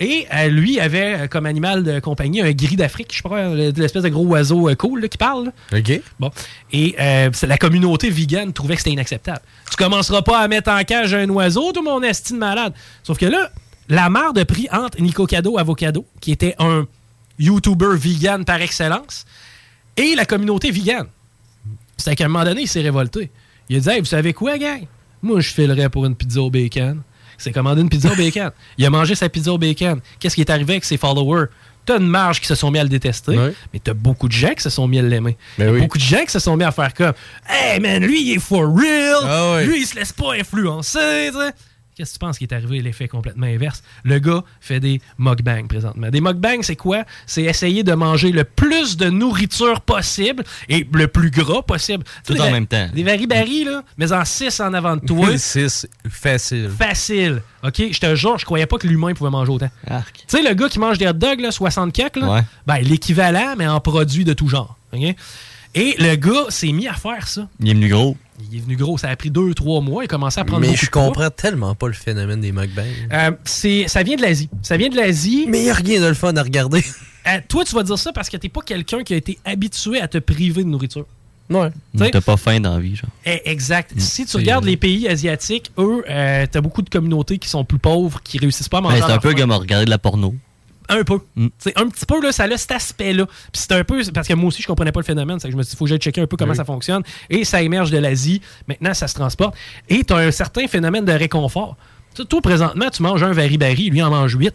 Et euh, lui avait euh, comme animal de compagnie un gris d'Afrique, je crois, le- l'espèce de gros oiseau euh, cool là, qui parle. là. OK. Bon. Et euh, la communauté vegan trouvait que c'était inacceptable. Tu commenceras pas à mettre en cage un oiseau, tout mon estime malade. Sauf que là, la mare de prix entre Nico Cado Avocado, qui était un YouTuber vegan par excellence, et la communauté vegan. C'est qu'à un moment donné, il s'est révolté. Il a dit Hey, vous savez quoi, gang? Moi, je filerais pour une pizza au bacon. S'est commandé une pizza au bacon. Il a mangé sa pizza au bacon. Qu'est-ce qui est arrivé avec ses followers? T'as une marge qui se sont mis à le détester, mais t'as beaucoup de gens qui se sont mis à l'aimer. Ben oui. Beaucoup de gens qui se sont mis à faire comme Hey man, lui il est for real, Ah lui il se laisse pas influencer. Qu'est-ce que tu penses qui est arrivé? L'effet complètement inverse. Le gars fait des mukbangs présentement. Des mukbangs, c'est quoi? C'est essayer de manger le plus de nourriture possible et le plus gras possible. Tout en même temps. Des varibari, là, mais en 6 en avant de toi. C'est facile. Facile. OK? Je te jure, je croyais pas que l'humain pouvait manger autant. Tu sais, le gars qui mange des hot dogs, là, 60 kek, là, Ouais. ben, l'équivalent, mais en produits de tout genre. OK? Et le gars s'est mis à faire ça. Il est venu gros. Il est venu gros. Ça a pris 2-3 mois. Il a commencé à prendre Mais je comprends tellement pas le phénomène des mukbangs. Euh, c'est, ça vient de l'Asie. Ça vient de l'Asie. Mais il n'y a rien de le fun à regarder. Euh, toi, tu vas dire ça parce que t'es pas quelqu'un qui a été habitué à te priver de nourriture. Ouais. T'as pas faim dans la vie, genre. Eh, Exact. Si tu c'est- regardes les pays asiatiques, eux, euh, t'as beaucoup de communautés qui sont plus pauvres, qui réussissent pas à manger. Ben, c'est à un peu faim. comme regarder de la porno. Un peu. C'est un petit peu, là, ça a cet aspect-là. Puis c'est un peu, parce que moi aussi, je comprenais pas le phénomène. Que je me suis dit, faut que j'aille checker un peu comment Oui. ça fonctionne. Et ça émerge de l'Asie. Maintenant, ça se transporte. Et tu as un certain phénomène de réconfort. Tu sais, toi, présentement, tu manges un varibari, lui en mange huit.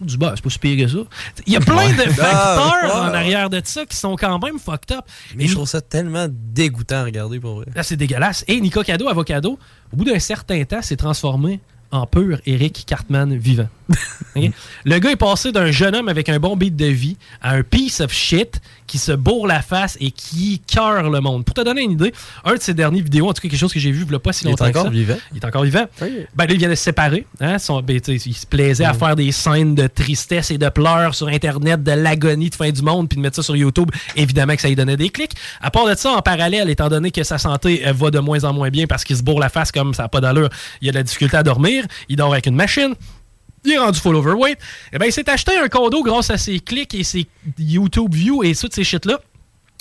Du bas, c'est pas si pire que ça. Il y a plein de facteurs Ah, en arrière de ça qui sont quand même fucked up. Mais je trouve ça tellement dégoûtant à regarder pour vrai. Là, c'est dégueulasse. Et Nico Cado, Avocado, au bout d'un certain temps, s'est transformé en pur Eric Cartman vivant. Le gars est passé d'un jeune homme avec un bon beat de vie à un piece of shit qui se bourre la face et qui cœur le monde. Pour te donner une idée, un de ses dernières vidéos, en tout cas quelque chose que j'ai vu il a pas si Il est longtemps que encore ça. vivant? Il est encore vivant. Ben, là, il vient de se séparer. Hein? Son- ben, il se plaisait à faire des scènes de tristesse et de pleurs sur Internet, de l'agonie de fin du monde, puis de mettre ça sur YouTube. Évidemment que ça lui donnait des clics. À part de ça, en parallèle, étant donné que sa santé euh, va de moins en moins bien parce qu'il se bourre la face comme ça n'a pas d'allure, il a de la difficulté à dormir, il dort avec une machine. Il est rendu full overweight. Eh ben, il s'est acheté un condo grâce à ses clics et ses YouTube views et toutes ces shit-là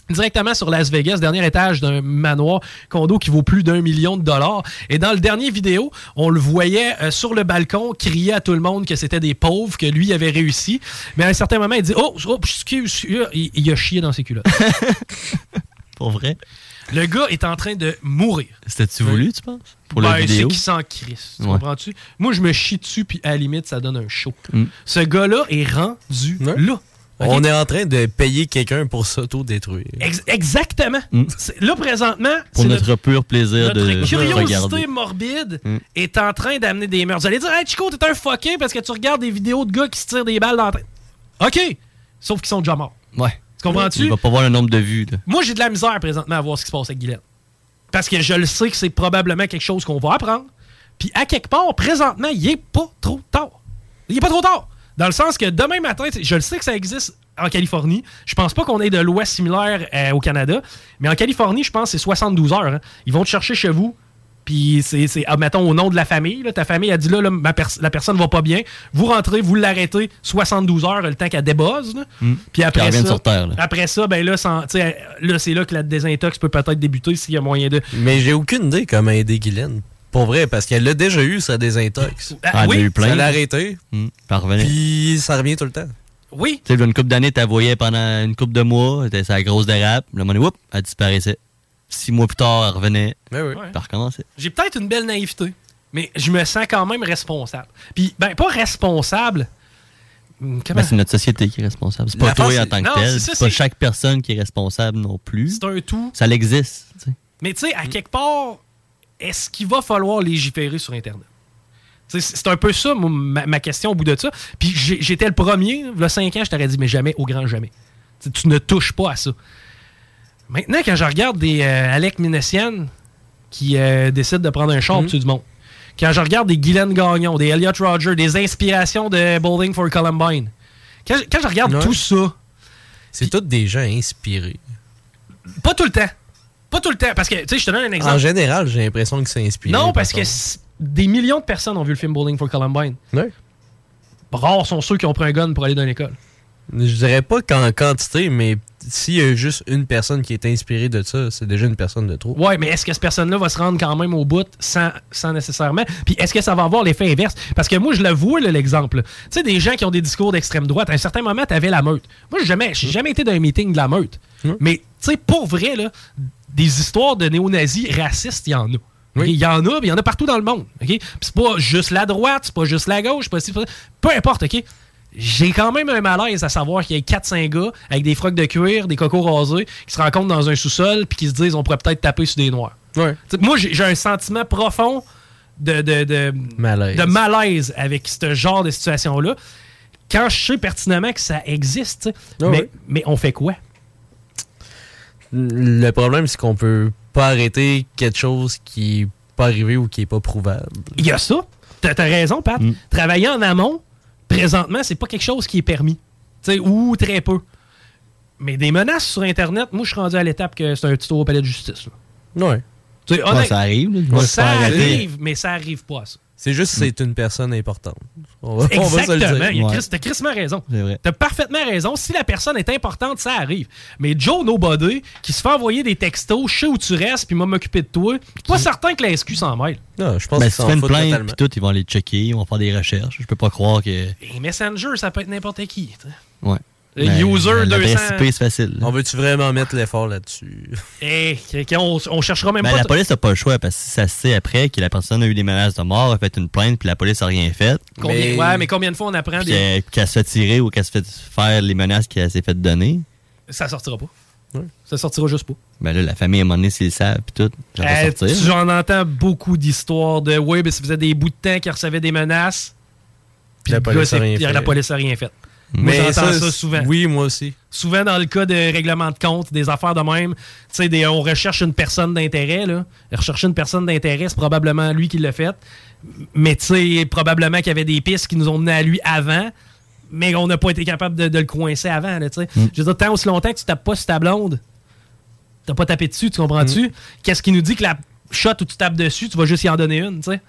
directement sur Las Vegas, dernier étage d'un manoir condo qui vaut plus d'un million de dollars. Et dans le dernier vidéo, on le voyait euh, sur le balcon crier à tout le monde que c'était des pauvres, que lui avait réussi. Mais à un certain moment, il dit Oh, oh excuse. il, il a chié dans ses culottes. Pour vrai? Le gars est en train de mourir. C'était-tu voulu, tu penses? Pour Ben, la vidéo? C'est qui s'en crisse. Tu Ouais. comprends-tu? Moi, je me chie dessus, puis à la limite, ça donne un show. Mm. Ce gars-là est rendu là. On est en train de payer quelqu'un pour s'auto-détruire. Ex- exactement. C'est- Là, présentement, Mm. Pour c'est notre pur plaisir Notre de curiosité regarder. morbide Mm. est en train d'amener des meurtres. Vous allez dire, hey Chico, t'es un fucké parce que tu regardes des vidéos de gars qui se tirent des balles dans la tête. OK. Sauf qu'ils sont déjà morts. Ouais. Tu comprends-tu? Il va pas voir le nombre de vues. Là. Moi, j'ai de la misère présentement à voir ce qui se passe avec Guylaine. Parce que je le sais que c'est probablement quelque chose qu'on va apprendre. Puis à quelque part, présentement, il est pas trop tard. Il est pas trop tard. Dans le sens que demain matin, je le sais que ça existe en Californie. Je pense pas qu'on ait de loi similaire euh, au Canada. Mais en Californie, je pense que c'est 72 heures. hein. Ils vont te chercher chez vous. Puis c'est, c'est, ah, mettons, au nom de la famille. là, ta famille a dit là, là, ma pers- la personne va pas bien. Vous rentrez, vous l'arrêtez 72 heures, le temps qu'elle là. Mm. Puis après ça, sur Terre, là. après ça, ben là, sans- tu sais, là c'est là que la désintox peut peut-être débuter s'il y a moyen de. Mais j'ai aucune idée comment aider Guylaine. Pour vrai, parce qu'elle l'a déjà eu, sa désintox. Ah, elle a eu plein. Ça l'a arrêté. Mm. Revenir. Puis ça revient tout le temps. Oui. Tu sais, une couple d'années, tu la voyais pendant une couple de mois, c'était sa grosse dérape. Le moment, whoop, elle disparaissait. Six mois plus tard, elle revenait. Ben oui. Recommençait. J'ai peut-être une belle naïveté, mais je me sens quand même responsable. Puis, ben, pas responsable. Hum, Comment? Ben, c'est notre société qui est responsable. C'est pas La toi en tant que non, tel. c'est pas chaque personne qui est responsable non plus. C'est un tout. Ça l'existe. Mais tu sais, à quelque part, est-ce qu'il va falloir légiférer sur Internet? C'est un peu ça, moi, ma, ma question au bout de ça. Puis j'étais le premier, il y a 5 ans, je t'aurais dit, mais jamais, au grand jamais. Tu ne touches pas à ça. Maintenant, quand je regarde des euh, Alec Minessian qui euh, décident de prendre un char au-dessus du monde, quand je regarde des Guylaine Gagnon, des Elliot Roger, des inspirations de Bowling for Columbine, quand je, quand je regarde Ouais. tout ça, C'est tous des gens inspirés. pas tout le temps. Pas tout le temps, parce que, tu sais, je te donne un exemple. En général, j'ai l'impression que c'est inspiré. Non, par parce que des millions de personnes ont vu le film Bowling for Columbine. Rares sont ceux qui ont pris un gun pour aller dans l'école. Je dirais pas qu'en quantité, mais s'il y a juste une personne qui est inspirée de ça, c'est déjà une personne de trop. Ouais, mais est-ce que cette personne-là va se rendre quand même au bout sans, sans nécessairement? Puis est-ce que ça va avoir l'effet inverse? Parce que moi, je le vois, l'exemple. Tu sais, des gens qui ont des discours d'extrême droite, à un certain moment, t'avais la meute. Moi, j'ai jamais, jamais été dans un meeting de la meute. Mais, tu sais, pour vrai, là, des histoires de néo-nazis racistes, il y en a. Il y en a, il y en a partout dans le monde. ok? Puis c'est pas juste la droite, c'est pas juste la gauche, c'est pas. Peu importe, OK? J'ai quand même un malaise à savoir qu'il y a 4-5 gars avec des frocs de cuir, des cocos rasés, qui se rencontrent dans un sous-sol puis qui se disent on pourrait peut-être taper sur des noirs. Moi, j'ai un sentiment profond de, de, de, Malaise. de malaise avec ce genre de situation-là. Quand je sais pertinemment que ça existe. Ah mais, mais on fait quoi? Le problème, c'est qu'on peut pas arrêter quelque chose qui est pas arrivé ou qui est pas prouvable. Il y a ça. T'as as raison, Pat. Travailler en amont, présentement, c'est pas quelque chose qui est permis. Tu sais, ou très peu. Mais des menaces sur Internet, moi, je suis rendu à l'étape que c'est un tuto au palais de justice. là. Ouais. Ouais, ça arrive, là. Ça arrive, mais ça arrive pas ça. C'est juste que c'est une personne importante. On va, on va se le Exactement. dire. Chris- T'as crissement raison. T'as parfaitement raison. Si la personne est importante, ça arrive. Mais Joe Nobody, qui se fait envoyer des textos, je sais où tu restes, puis m'a m'occuper de toi, pas certain que la SQ s'en mêle. Non, je pense Ben, qu'ils si tu s'en fais une plainte, puis tout, ils vont aller checker, ils vont faire des recherches. Je peux pas croire que. Et Messenger, ça peut être n'importe qui. tu sais. Ouais. Le Ben, user l'adresse 200. IP, c'est facile. On veut-tu vraiment mettre l'effort là-dessus? Eh, que- que on, on cherchera même Ben, pas. la police n'a pas le choix parce que si ça se sait après que la personne a eu des menaces de mort, a fait une plainte, puis la police a rien fait. Combien, Ouais, mais combien de fois on apprend des. qu'elle qu'elle se fait tirer ou qu'elle se fait faire les menaces qu'elle s'est fait donner. Ça sortira pas. Ça sortira juste pas. Ben là, la famille, à un moment donné, s'ils le savent, puis tout, Euh, J'en entends beaucoup d'histoires de oui, ben, ça faisait des bouts de temps qu'ils recevaient des menaces. Puis La police gars, a rien fait. Moi, Mais j'entends ça, ça, souvent. Oui, moi aussi. Souvent dans le cas de règlement de compte, des affaires de même, tu sais, des- on recherche une personne d'intérêt, là. Rechercher une personne d'intérêt, c'est probablement lui qui l'a fait. Mais tu sais, probablement qu'il y avait des pistes qui nous ont mené à lui avant, mais on n'a pas été capable de, de le coincer avant, là, sais. Je veux dire, tant aussi longtemps que tu tapes pas sur ta blonde, t'as pas tapé dessus, tu comprends-tu? Qu'est-ce qui nous dit que la shot où tu tapes dessus, tu vas juste y en donner une, tu sais?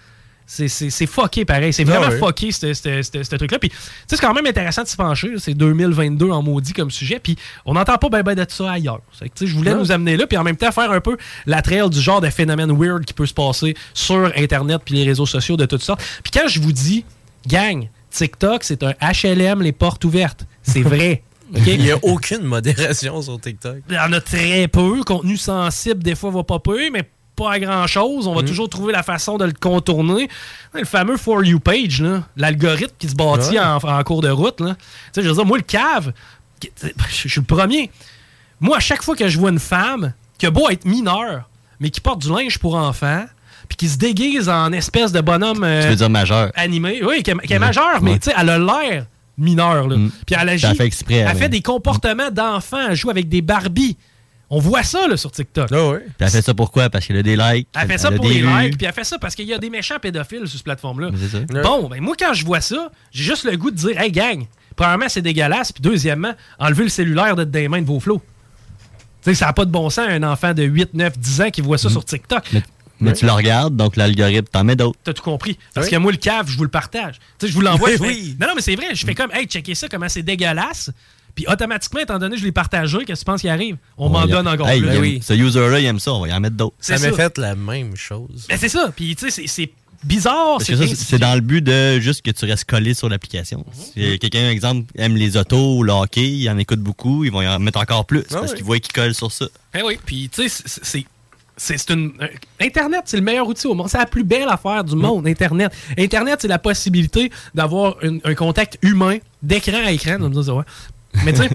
C'est- fucké pareil. C'est Ah vraiment ouais. fucké ce truc-là. Puis, tu sais, c'est quand même intéressant de s'y pencher. C'est 2022 en maudit comme sujet. Puis, on n'entend pas ben ben de ça ailleurs. Que, Je voulais nous amener là. Puis, en même temps, faire un peu la trail du genre de phénomène weird qui peut se passer sur Internet puis les réseaux sociaux de toutes sortes. Puis, quand je vous dis, gang, TikTok, c'est un HLM, les portes ouvertes. C'est vrai. Il n'y a aucune modération sur TikTok. Il y en a très peu. Contenu sensible, des fois, va pas peu, mais pas à grand chose. On va toujours trouver la façon de le contourner. Le fameux For You page, l'algorithme qui se bâtit Ouais. en, en cours de route. Là. Je veux dire, moi, le cave, je suis le premier. Moi, à chaque fois que je vois une femme qui a beau être mineure, mais qui porte du linge pour enfants, puis qui se déguise en espèce de bonhomme euh, Tu veux dire majeur. animé, oui, qui est, majeure, mais Ouais. tu sais, elle a l'air mineure. Là. Puis elle agit. Elle fait exprès, Elle elle. fait des comportements d'enfants. Elle joue avec des Barbies. On voit ça là, sur TikTok. Puis elle fait ça pourquoi? Parce qu'elle a des likes. Elle fait ça pour des les likes, puis elle fait ça parce qu'il y a des méchants pédophiles sur cette plateforme-là. Bon, ben moi, quand je vois ça, j'ai juste le goût de dire Hey, gang, premièrement, c'est dégueulasse, puis deuxièmement, enlevez le cellulaire de des mains de vos flots. Tu sais, ça n'a pas de bon sens, un enfant de 8, 9, 10 ans qui voit ça sur TikTok. Mais, mais tu le regardes, donc l'algorithme t'en met d'autres. T'as tout compris. Parce Oui. que moi, le cave, je vous le partage. Tu sais, je vous l'envoie. Oui, je fais- oui. Non, non, mais c'est vrai. Je fais comme, hey, checkez ça, comment c'est dégueulasse. Puis automatiquement, étant donné que je l'ai partagé, qu'est-ce que tu penses qui arrive? On m'en donne encore Hey, plus. Ce user-là, il aime ça, on va y en mettre d'autres. C'est Ça m'a fait la même chose. Ben, c'est ça. Puis, tu sais, c'est- c'est bizarre. Parce que ça, c'est- dans le but de juste que tu restes collé sur l'application. Mhm. Si quelqu'un, exemple, aime les autos ou le hockey, il en écoute beaucoup, ils vont y en mettre encore plus Ah parce oui. qu'ils voient qu'ils collent sur ça. Ben oui, puis tu sais, c'est- c'est. C'est c'est une. un- Internet, c'est le meilleur outil au monde. C'est la plus belle affaire du monde, Internet. Internet, c'est la possibilité d'avoir un contact humain, d'écran à écran. Mais tu sais,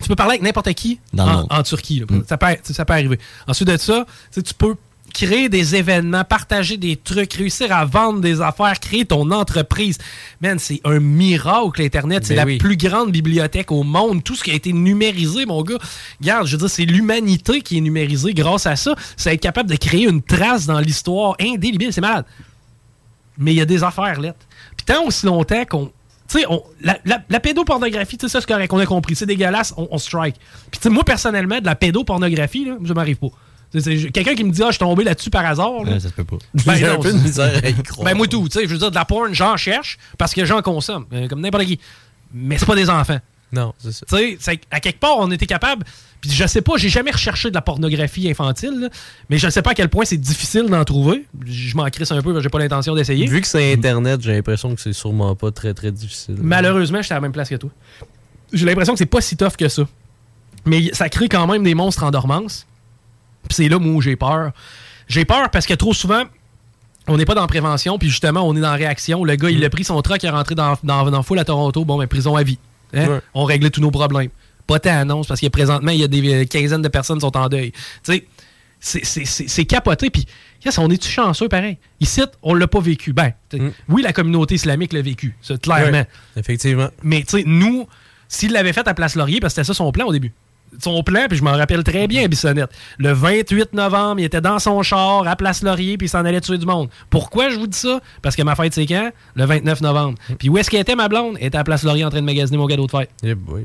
tu peux parler avec n'importe qui en, Turquie. là. Ça, peut, ça peut arriver. Ensuite de ça, tu peux créer des événements, partager des trucs, réussir à vendre des affaires, créer ton entreprise. Man, c'est un miracle, Internet. C'est Ben la oui. plus grande bibliothèque au monde. Tout ce qui a été numérisé, mon gars. Regarde, je veux dire, c'est l'humanité qui est numérisée grâce à ça. C'est être capable de créer une trace dans l'histoire indélébile. C'est malade. Mais il y a des affaires, là. Puis tant aussi longtemps qu'on. Tu sais, on- la, la- la pédopornographie, tu sais, ça, c'est correct, on a compris. C'est dégueulasse, on, on strike. Puis, tu sais, moi, personnellement, de la pédopornographie, là, ça m'arrive pas. Quelqu'un qui me dit, ah, je suis tombé là-dessus par hasard. là. Ouais, ça se peut pas. Ben J'ai un non, peu de c'est- misère à y croire. Ben moi tout, tu sais, je veux dire, de la porn, j'en cherche parce que j'en consomme, euh, comme n'importe qui. Mais c'est pas des enfants. Non, c'est ça. Tu sais, à quelque part, on était capable. Puis je sais pas, j'ai jamais recherché de la pornographie infantile, là, mais je sais pas à quel point c'est difficile d'en trouver. Je m'en crisse un peu, j'ai pas l'intention d'essayer. Vu que c'est Internet, j'ai l'impression que c'est sûrement pas très très difficile. Malheureusement, j'étais à la même place que toi. J'ai l'impression que c'est pas si tough que ça. Mais ça crée quand même des monstres en dormance. Puis c'est là où j'ai peur. J'ai peur parce que trop souvent, on n'est pas dans prévention, puis justement, on est dans réaction. Le gars, il a pris son truck, il est rentré dans, dans, dans foule à Toronto, bon, ben, prison à vie. Hein? Ouais. On réglait tous nos problèmes. Pas tant annonce, parce que présentement, il y a des euh, quinzaines de personnes qui sont en deuil. Tu sais, c'est- capoté, puis yes, on est-tu chanceux pareil? Ici, on l'a pas vécu. Ben, sais, oui, la communauté islamique l'a vécu, ça, clairement. Ouais, effectivement. Mais tu sais, nous, s'il l'avait fait à Place Laurier, parce que c'était ça son plan au début. Son plan, puis je m'en rappelle très bien, Bissonnette. Le 28 novembre, il était dans son char à Place Laurier, puis il s'en allait tuer du monde. Pourquoi je vous dis ça? Parce que ma fête, c'est quand? Le 29 novembre. Puis où est-ce qu'elle était, ma blonde? Elle était à Place Laurier en train de magasiner mon cadeau de fête. Eh boy.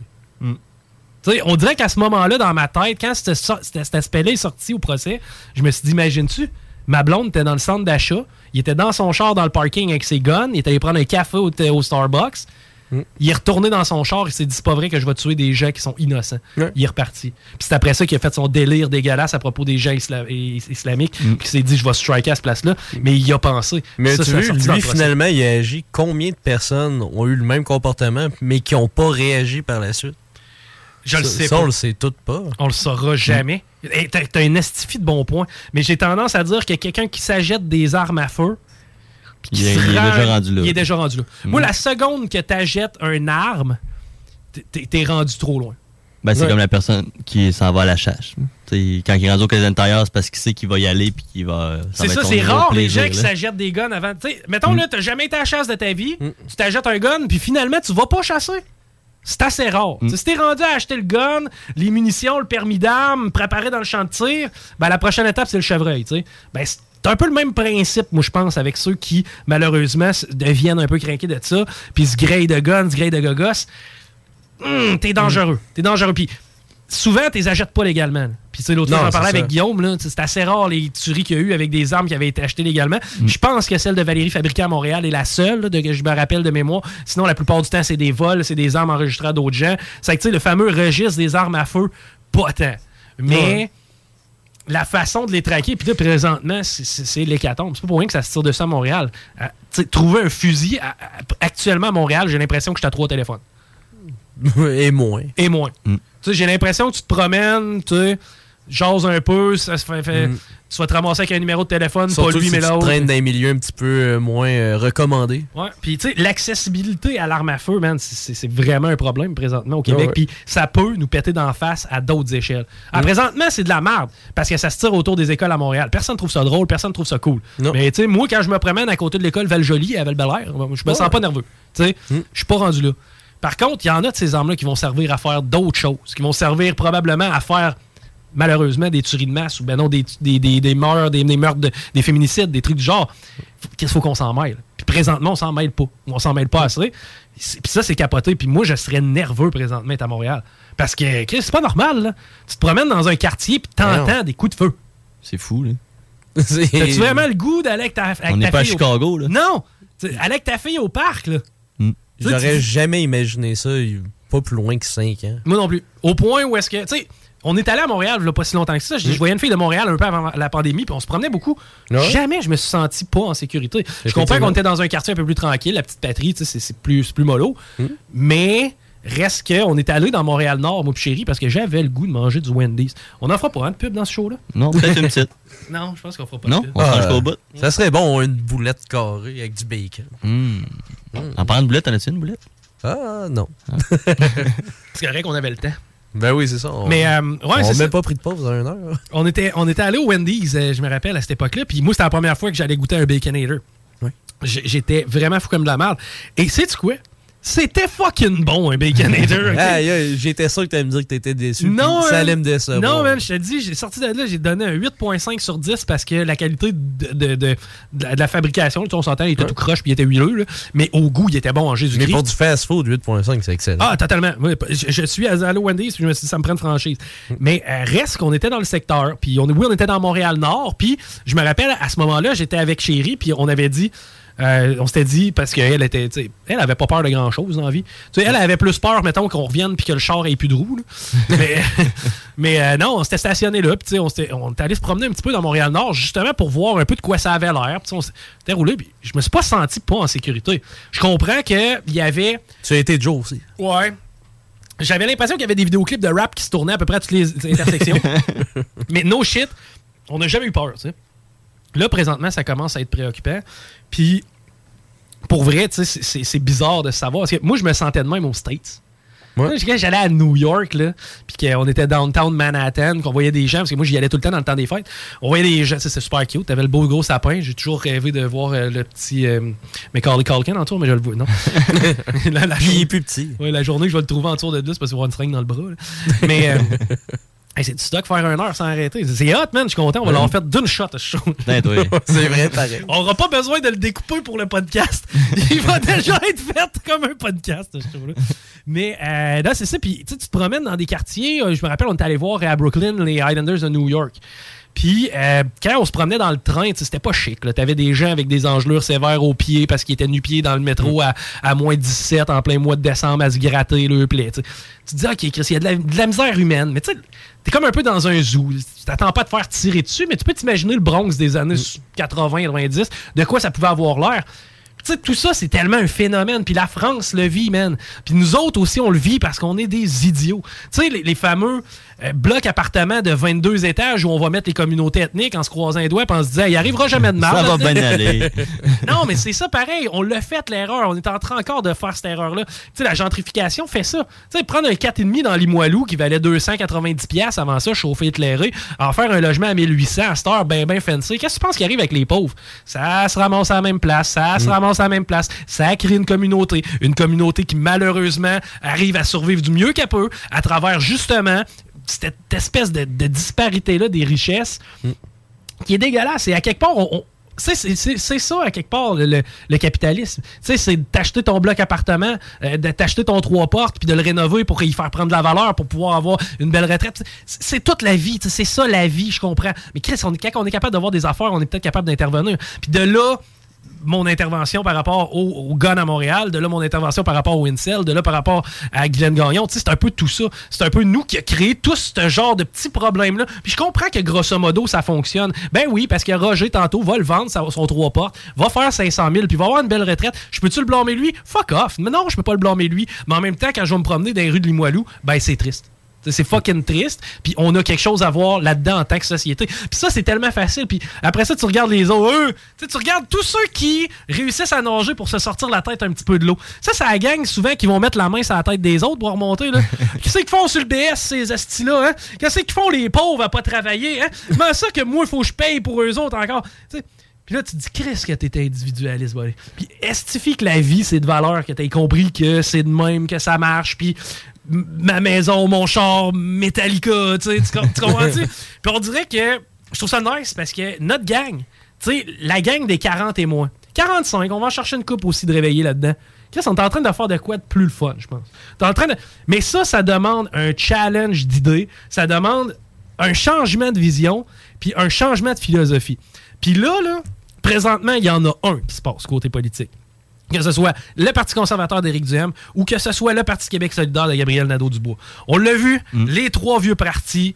Tu sais, on dirait qu'à ce moment-là, dans ma tête, quand cet aspect-là est sorti au procès, je me suis dit, imagines-tu, ma blonde était dans le centre d'achat, il était dans son char dans le parking avec ses guns, il était allé prendre un café au, au Starbucks, il est retourné dans son char, il s'est dit, c'est pas vrai que je vais tuer des gens qui sont innocents. Il est reparti. Puis c'est après ça qu'il a fait son délire dégueulasse à propos des gens isla- is- islamiques, puis il s'est dit, je vais striker à ce place-là, mais il y a pensé. Mais Ça, tu dans lui, le finalement, il a agi. Combien de personnes ont eu le même comportement, mais qui n'ont pas réagi par la suite? Je le Ça- sais ça, pas. on le sait tout pas. On le saura jamais. Hey, T'as un estifi de bon point. Mais j'ai tendance à dire que quelqu'un qui s'achète des armes à feu. Il est- déjà rendu là. Il est déjà rendu là. Mm. Moi, la seconde que t'achètes une arme, t'es- rendu trop loin. Ben, c'est Ouais. comme la personne qui s'en va à la chasse. T'sais, quand il est rendu au casino intérieur, c'est parce qu'il sait qu'il va y aller puis qu'il va. C'est ça, c'est rare les gens qui s'achètent des guns avant. T'sais, mettons Mm. là, t'as jamais été à la chasse de ta vie, tu t'achètes un gun, puis finalement, tu vas pas chasser. C'est assez rare. Mm. Si t'es rendu à acheter le gun, les munitions, le permis d'armes, préparé dans le champ de tir, ben la prochaine étape, c'est le chevreuil. t'sais. Ben, c'est un peu le même principe, moi, je pense, avec ceux qui, malheureusement, deviennent un peu craqués de ça, puis se grillent de guns, se grillent de gogos. Hum, t'es dangereux. T'es dangereux. Puis souvent, t'es achètes pas légalement. Puis tu sais, l'autre fois, j'en parlais avec. Guillaume, c'est assez rare les tueries qu'il y a eu avec des armes qui avaient été achetées légalement. Je pense que celle de Valérie fabriquée à Montréal est la seule, là, de que je me rappelle de mémoire. Sinon, la plupart du temps, c'est des vols, c'est des armes enregistrées à d'autres gens. C'est que tu sais, le fameux registre des armes à feu, pas tant. Mais. La façon de les traquer, puis là, présentement, c'est- l'hécatombe. C'est pas pour rien que ça se tire de ça à Montréal. Euh, trouver un fusil, à- à- actuellement à Montréal, j'ai l'impression que je suis à trois téléphones. Et moins. Et moins. Mm. J'ai l'impression que tu te promènes, tu sais, jases un peu, ça se fait, fait- Mm. tu vas te ramasser avec un numéro de téléphone, Surtout pas lui, si mais tu l'autre. traînes dans un milieu un petit peu euh, moins euh, recommandé. Ouais. Puis, tu sais, l'accessibilité à l'arme à feu, man, c'est- vraiment un problème présentement au Québec. Ouais. Puis, ça peut nous péter d'en face à d'autres échelles. Ah, Mm. présentement, c'est de la merde parce que ça se tire autour des écoles à Montréal. Personne trouve ça drôle, personne trouve ça cool. Mais, tu sais, moi, quand je me promène à côté de l'école Val-Jolie à Val-Belair, je me sens pas nerveux. Tu sais, je suis pas rendu là. Par contre, il y en a de ces armes-là qui vont servir à faire d'autres choses, qui vont servir probablement à faire malheureusement des tueries de masse ou ben non des, des, des, des meurtres, des, des meurtres, de- des féminicides, des trucs du genre. Qu'est-ce qu'il faut qu'on s'en mêle? Puis présentement, on s'en mêle pas. On s'en mêle pas assez. C'est- Puis ça, c'est capoté. Puis moi, je serais nerveux présentement être à Montréal. Parce que Chris, c'est pas normal. Là. Tu te promènes dans un quartier puis t'entends des coups de feu. C'est fou, là. T'as-tu vraiment le goût d'aller avec ta, avec On ta n'est pas à au- Chicago, là. Non! Aller avec ta fille au parc, là. Tu sais, J'aurais tu- jamais imaginé ça, pas plus loin que 5 ans. Moi non plus. Au point où est-ce que, tu sais, on est allé à Montréal il a pas si longtemps que ça. Je, je voyais une fille de Montréal un peu avant la pandémie, puis on se promenait beaucoup. Ouais. Jamais je me suis senti pas en sécurité. Je comprends qu'on était dans un quartier un peu plus tranquille, la petite patrie, tu sais, c'est- plus, plus mollo. Mais reste que on est allé dans Montréal-Nord, moi puis chérie, parce que j'avais le goût de manger du Wendy's. On n'en fera pas un de pub dans ce show-là? Non, peut-être une petite. Non, je pense qu'on fera pas Non? de pub. On se range pas au bout. Ça serait bon, une boulette carrée avec du bacon. Hmm. En parlant de boulette, t'en as-tu une boulette? Ah, non. C'est correct qu'on avait le temps. Ben oui, c'est ça. On, Mais, euh, ouais, on n'a pas pris de pause dans une heure. On était, on était allé au Wendy's, euh, je me rappelle, à cette époque-là. Puis moi, c'était la première fois que j'allais goûter un Baconator. J- J'étais vraiment fou comme de la merde. Et sais-tu quoi? C'était fucking bon, un Baconator. ok? Aïe, aïe, J'étais sûr que tu allais me dire que t'étais déçu. Non, ça allait me décevoir. Non, man, je te dis, j'ai sorti de là, j'ai donné un 8.5 sur 10 parce que la qualité de, de- de- de la, fabrication, tu on s'entend, il était tout croche puis il était huileux, là, mais au goût, il était bon en Mais Jésus-Christ. pour du fast-food, 8.5, c'est excellent. Ah, totalement. Oui, je, je suis à Allo Wendy's, puis je me suis dit, ça me prend une franchise. Mais euh, reste qu'on était dans le secteur, puis on, oui, on était dans Montréal-Nord, puis je me rappelle, à ce moment-là, j'étais avec Chérie, puis on avait dit, euh, on s'était dit, parce qu'elle était, elle avait pas peur de grand-chose dans la vie. Elle avait plus peur, mettons, qu'on revienne, puis que le char ait plus de roues. mais mais euh, non, on s'était stationné là, puis on on était allé se promener un petit peu dans Montréal-Nord, justement pour voir un peu de quoi ça avait l'air. Puis on s'était roulé, puis je me suis pas senti pas en sécurité. Je comprends qu'il y avait... Tu as été Joe aussi. Ouais. J'avais l'impression qu'il y avait des vidéoclips de rap qui se tournaient à peu près à toutes les intersections. Mais no shit, on n'a jamais eu peur, tu sais. Là, présentement, ça commence à être préoccupant. Puis, pour vrai, c'est- bizarre de savoir. Parce que moi, je me sentais de même aux States. Quand j'allais à New York, là, puis qu'on était downtown Manhattan, qu'on voyait des gens, parce que moi, j'y allais tout le temps dans le temps des fêtes. On voyait des gens, c'est super cute. T'avais le beau gros sapin. J'ai toujours rêvé de voir euh, le petit euh, Macaulay Culkin en tour, mais je le vois, non? la, la il est plus petit. Ouais, la journée que je vais le trouver en tour de 10 parce qu'il va avoir une seringue dans le bras. là. Mais euh, hey, c'est du stock faire une heure sans arrêter. C'est- hot, man. Je suis content. On va l'avoir fait d'une shot, ce show. C'est vrai, pareil. On n'aura pas besoin de le découper pour le podcast. Il va déjà être fait comme un podcast, ce show-là. Mais euh, là, c'est ça. Puis tu te promènes dans des quartiers. euh, Je me rappelle, on est allé voir à Brooklyn les Highlanders de New York. Puis, euh, quand on se promenait dans le train, c'était pas chic. Tu avais des gens avec des engelures sévères aux pieds parce qu'ils étaient nu-pieds dans le métro à, à moins 17 en plein mois de décembre à se gratter le plaie. Tu te dis, OK, Chris, il y a de la, de la misère humaine. Mais tu sais, t'es comme un peu dans un zoo. Tu t'attends pas à te faire tirer dessus, mais tu peux t'imaginer le Bronx des années 80-90, de quoi ça pouvait avoir l'air. Tu sais, tout ça, c'est tellement un phénomène. Puis la France le vit, man. Puis nous autres aussi, on le vit parce qu'on est des idiots. Tu sais, les, les fameux euh, blocs appartements de 22 étages où on va mettre les communautés ethniques en se croisant les doigts puis en se disant, il arrivera jamais de mal. Ça va bien aller. non, mais c'est ça pareil. On l'a fait, l'erreur. On est en train encore de faire cette erreur-là. Tu sais, la gentrification fait ça. Tu sais, prendre un 4,5 dans Limoilou qui valait 290$ piastres avant ça, chauffé, éclairé, en faire un logement à 1800 à cette heure ben ben fancy. Qu'est-ce que tu penses qui arrive avec les pauvres? Ça se ramasse à la même place, ça se Mm. ramasse à la même place, ça crée une communauté. Une communauté qui, malheureusement, arrive à survivre du mieux qu'elle peut à travers, justement, cette espèce de, disparité-là des richesses qui est dégueulasse. Et à quelque part, c'est, ça, à quelque part, le, capitalisme. C'est de t'acheter ton bloc appartement, euh, de t'acheter ton trois portes, puis de le rénover pour y faire prendre de la valeur, pour pouvoir avoir une belle retraite. C'est, toute la vie. C'est ça, la vie, je comprends. Mais Chris, quand on est capable d'avoir des affaires, on est peut-être capable d'intervenir. Puis de là, mon intervention par rapport au, gun à Montréal, de là mon intervention par rapport au Incel, de là par rapport à Glenn Gagnon. C'est un peu tout ça. C'est un peu nous qui a créé tout ce genre de petits problèmes-là. Puis je comprends que grosso modo, ça fonctionne. Ben oui, parce que Roger, tantôt, va le vendre, son trois portes, va faire 500 000, puis va avoir une belle retraite. Je peux-tu le blâmer lui? Fuck off. Mais non, je peux pas le blâmer lui. Mais en même temps, quand je vais me promener dans les rues de Limoilou, ben c'est triste. C'est fucking triste. Puis on a quelque chose à voir là-dedans en tant que société. Puis ça, c'est tellement facile. Puis après ça, tu regardes les autres. Eux, tu regardes tous ceux qui réussissent à nager pour se sortir la tête un petit peu de l'eau. Ça, ça gang souvent qui vont mettre la main sur la tête des autres pour remonter. Là. Qu'est-ce qu'ils font sur le DS, ces astis-là? Hein? Qu'est-ce qu'ils font les pauvres à pas travailler? Hein? Comment ça que moi, il faut que je paye pour eux autres encore? Puis là, tu te dis, Chris, que t'es individualiste, buddy. Puis estifie que la vie, c'est de valeur, que t'aies compris que c'est de même, que ça marche, puis ma maison, mon char, Metallica, tu sais, tu com- tu comprends-tu? Puis on dirait que je trouve ça nice parce que notre gang, tu sais, la gang des 40 et moins, 45, on va en chercher une coupe aussi de réveiller là-dedans. Chris, on est en train de faire de quoi de plus le fun, je pense. T'es en train de... Mais ça, ça demande un challenge d'idées, ça demande un changement de vision, puis un changement de philosophie. Puis là, là, présentement, il y en a un qui se passe côté politique. Que ce soit le Parti conservateur d'Éric Duhem ou que ce soit le Parti Québec solidaire de Gabriel Nadeau-Dubois. On l'a vu, les trois vieux partis,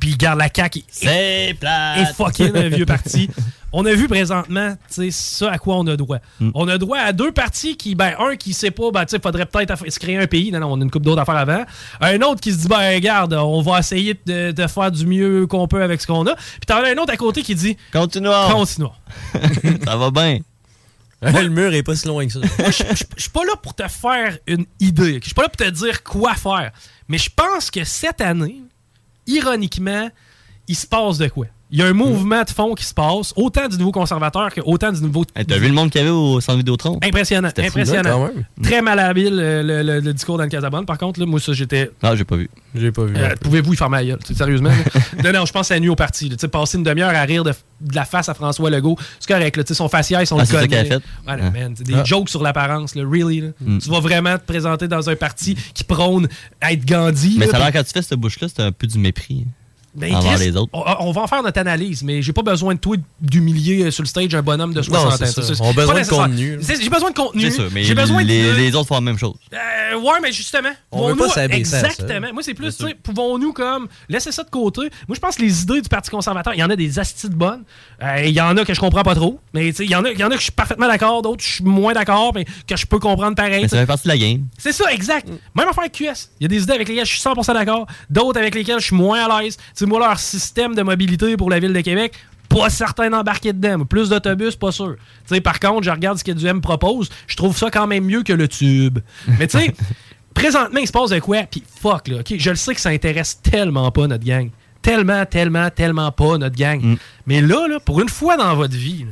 puis garde la CAQ est, C'est plate. est fucking un vieux parti. On a vu présentement, tu sais, ça à quoi on a droit. On a droit à deux partis qui, ben, un qui sait pas, ben, tu sais, faudrait peut-être se créer un pays. Non, non, on a une coupe d'autres affaires avant. Un autre qui se dit, ben, regarde, on va essayer de, de faire du mieux qu'on peut avec ce qu'on a. Puis t'en as un autre à côté qui dit, Continuons. continuons. Ça va bien. Le mur est pas si loin que ça. Je- je suis pas là pour te faire une idée. Je suis pas là pour te dire quoi faire. Mais je pense que cette année, ironiquement, il se passe de quoi? Il y a un mouvement de fond qui se passe, autant du nouveau conservateur que autant du nouveau. Hey, T'as vu le monde qu'il y avait au centre Vidéotron? Impressionnant, impressionnant. là, même. Très malhabile euh, le, le- le discours d'Anne Casabonne. Par contre, là, moi, ça, j'étais. Ah, j'ai pas vu. J'ai pas vu. Euh, Pouvez-vous y faire ma gueule, sérieusement? non, non, je pense c'est la nuit au parti. là. Tu sais, passer une demi-heure à rire de, de la face à François Legault, c'est correct. là. Son faciès, on Ah, le c'est ça connaît. qu'elle a fait? Voilà, Ah. man, des Ah. jokes sur l'apparence, là, really. là. Mm. Tu vas vraiment te présenter dans un parti qui prône être Gandhi. Mais là, ça a l'air quand tu fais cette bouche-là, c'est un peu du mépris. Ben, Chris, les autres. On, on va en faire notre analyse, mais j'ai pas besoin de toi d'humilier euh, sur le stage un bonhomme de 60 ans. ça. On a besoin de contenu, J'ai besoin de contenu. C'est ça, mais J'ai besoin de- les, les autres font la même chose. Euh, ouais, mais justement. On veut pas ça. Exactement. Moi, c'est plus, tu sais, pouvons-nous comme laisser ça de côté? Moi, je pense que les idées du Parti conservateur, il y en a des astis de bonnes. Euh, Il y en a que je comprends pas trop. Mais il y, en a- y en a que je suis parfaitement d'accord, d'autres je suis moins d'accord, mais que je peux comprendre pareil. Mais ça fait partie de la game. C'est ça, exact. Même affaire avec QS. Il y a des idées avec lesquelles je suis 100% d'accord, d'autres avec lesquelles je suis moins à l'aise. Sais, moi, leur système de mobilité pour la ville de Québec, pas certain d'embarquer dedans. Plus d'autobus, pas sûr. Par contre, je regarde ce que du M propose, je trouve ça quand même mieux que le tube. Mais tu sais, présentement, il se passe de quoi? Puis fuck, là? Je le sais que ça intéresse tellement pas notre gang. Tellement, tellement, tellement pas notre gang. Mais là, là, pour une fois dans votre vie,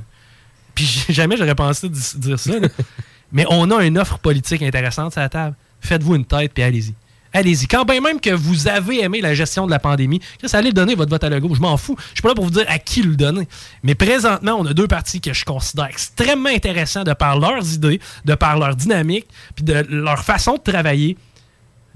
puis jamais j'aurais pensé dire ça, là, mais on a une offre politique intéressante sur la table. Faites-vous une tête, puis allez-y. Allez-y. Quand bien même que vous avez aimé la gestion de la pandémie, ça allez donner votre vote à Legault. Je m'en fous. Je suis pas là pour vous dire à qui le donner. Mais présentement, on a deux partis que je considère extrêmement intéressants de par leurs idées, de par leur dynamique, puis de leur façon de travailler.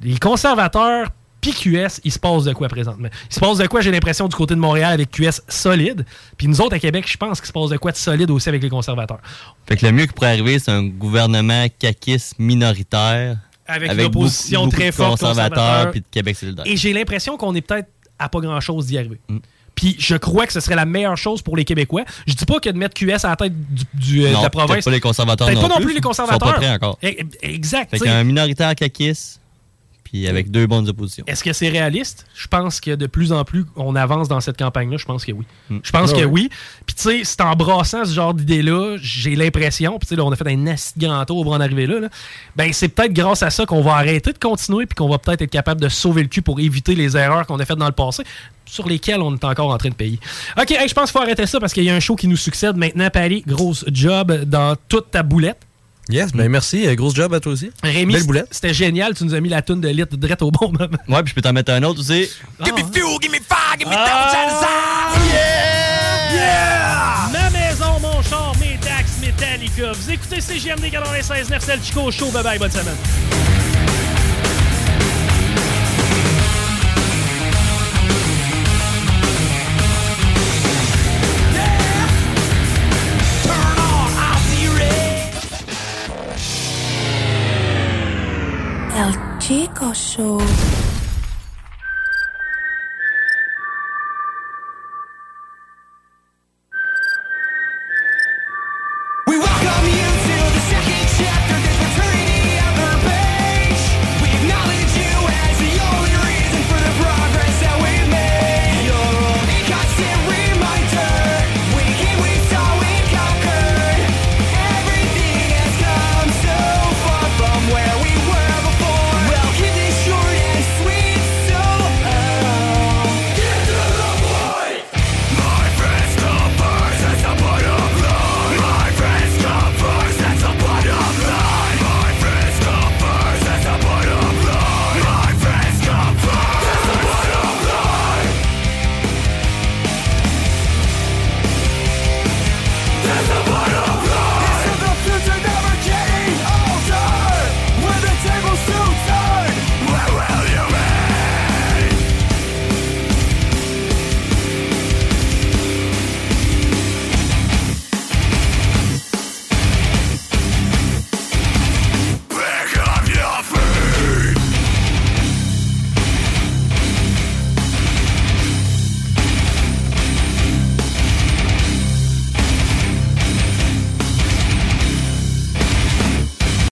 Les conservateurs puis QS, il se passe de quoi présentement? Il se passe de quoi, j'ai l'impression, du côté de Montréal avec QS solide? Puis nous autres à Québec, je pense qu'il se passe de quoi de solide aussi avec les conservateurs. Fait que le mieux qui pourrait arriver, c'est un gouvernement caquiste minoritaire. Avec une opposition beaucoup très forte conservateurs conservateur. puis de Québec solidaire. Et j'ai l'impression qu'on est peut-être à pas grand-chose d'y arriver. Puis je crois que ce serait la meilleure chose pour les Québécois. Je dis pas que de mettre QS à la tête du, du, euh, Non, de la peut-être province. pas les conservateurs Peut-être pas non plus. plus les Ils sont conservateurs. pas prêts encore. Eh, Exact. Fait qu'un minoritaire caquiste, puis avec deux bonnes oppositions. Est-ce que c'est réaliste? Je pense que de plus en plus on avance dans cette campagne-là. Je pense que oui. Mm. Je pense Ouais, que ouais. oui. Puis tu sais, c'est en brassant ce genre d'idée-là, j'ai l'impression, puis tu sais, là, on a fait un assez grand tour pour en arriver là, là. ben c'est peut-être grâce à ça qu'on va arrêter de continuer puis qu'on va peut-être être capable de sauver le cul pour éviter les erreurs qu'on a faites dans le passé sur lesquelles on est encore en train de payer. OK, hey, je pense qu'il faut arrêter ça parce qu'il y a un show qui nous succède maintenant, Paris. Grosse job dans toute ta boulette. Yes, ben merci. euh, Gros job à toi aussi. Rémi, c'était génial. Tu nous as mis la toune de lit direct au bon moment. Ouais, puis je peux t'en mettre un autre aussi. Give me fuel, give me fire, give me Yeah! Ma maison, mon char, mes taxes, Metallica. Vous écoutez CGMD 96 9 c'est le Chico Show. Bye bye, bonne semaine. El Chico Show.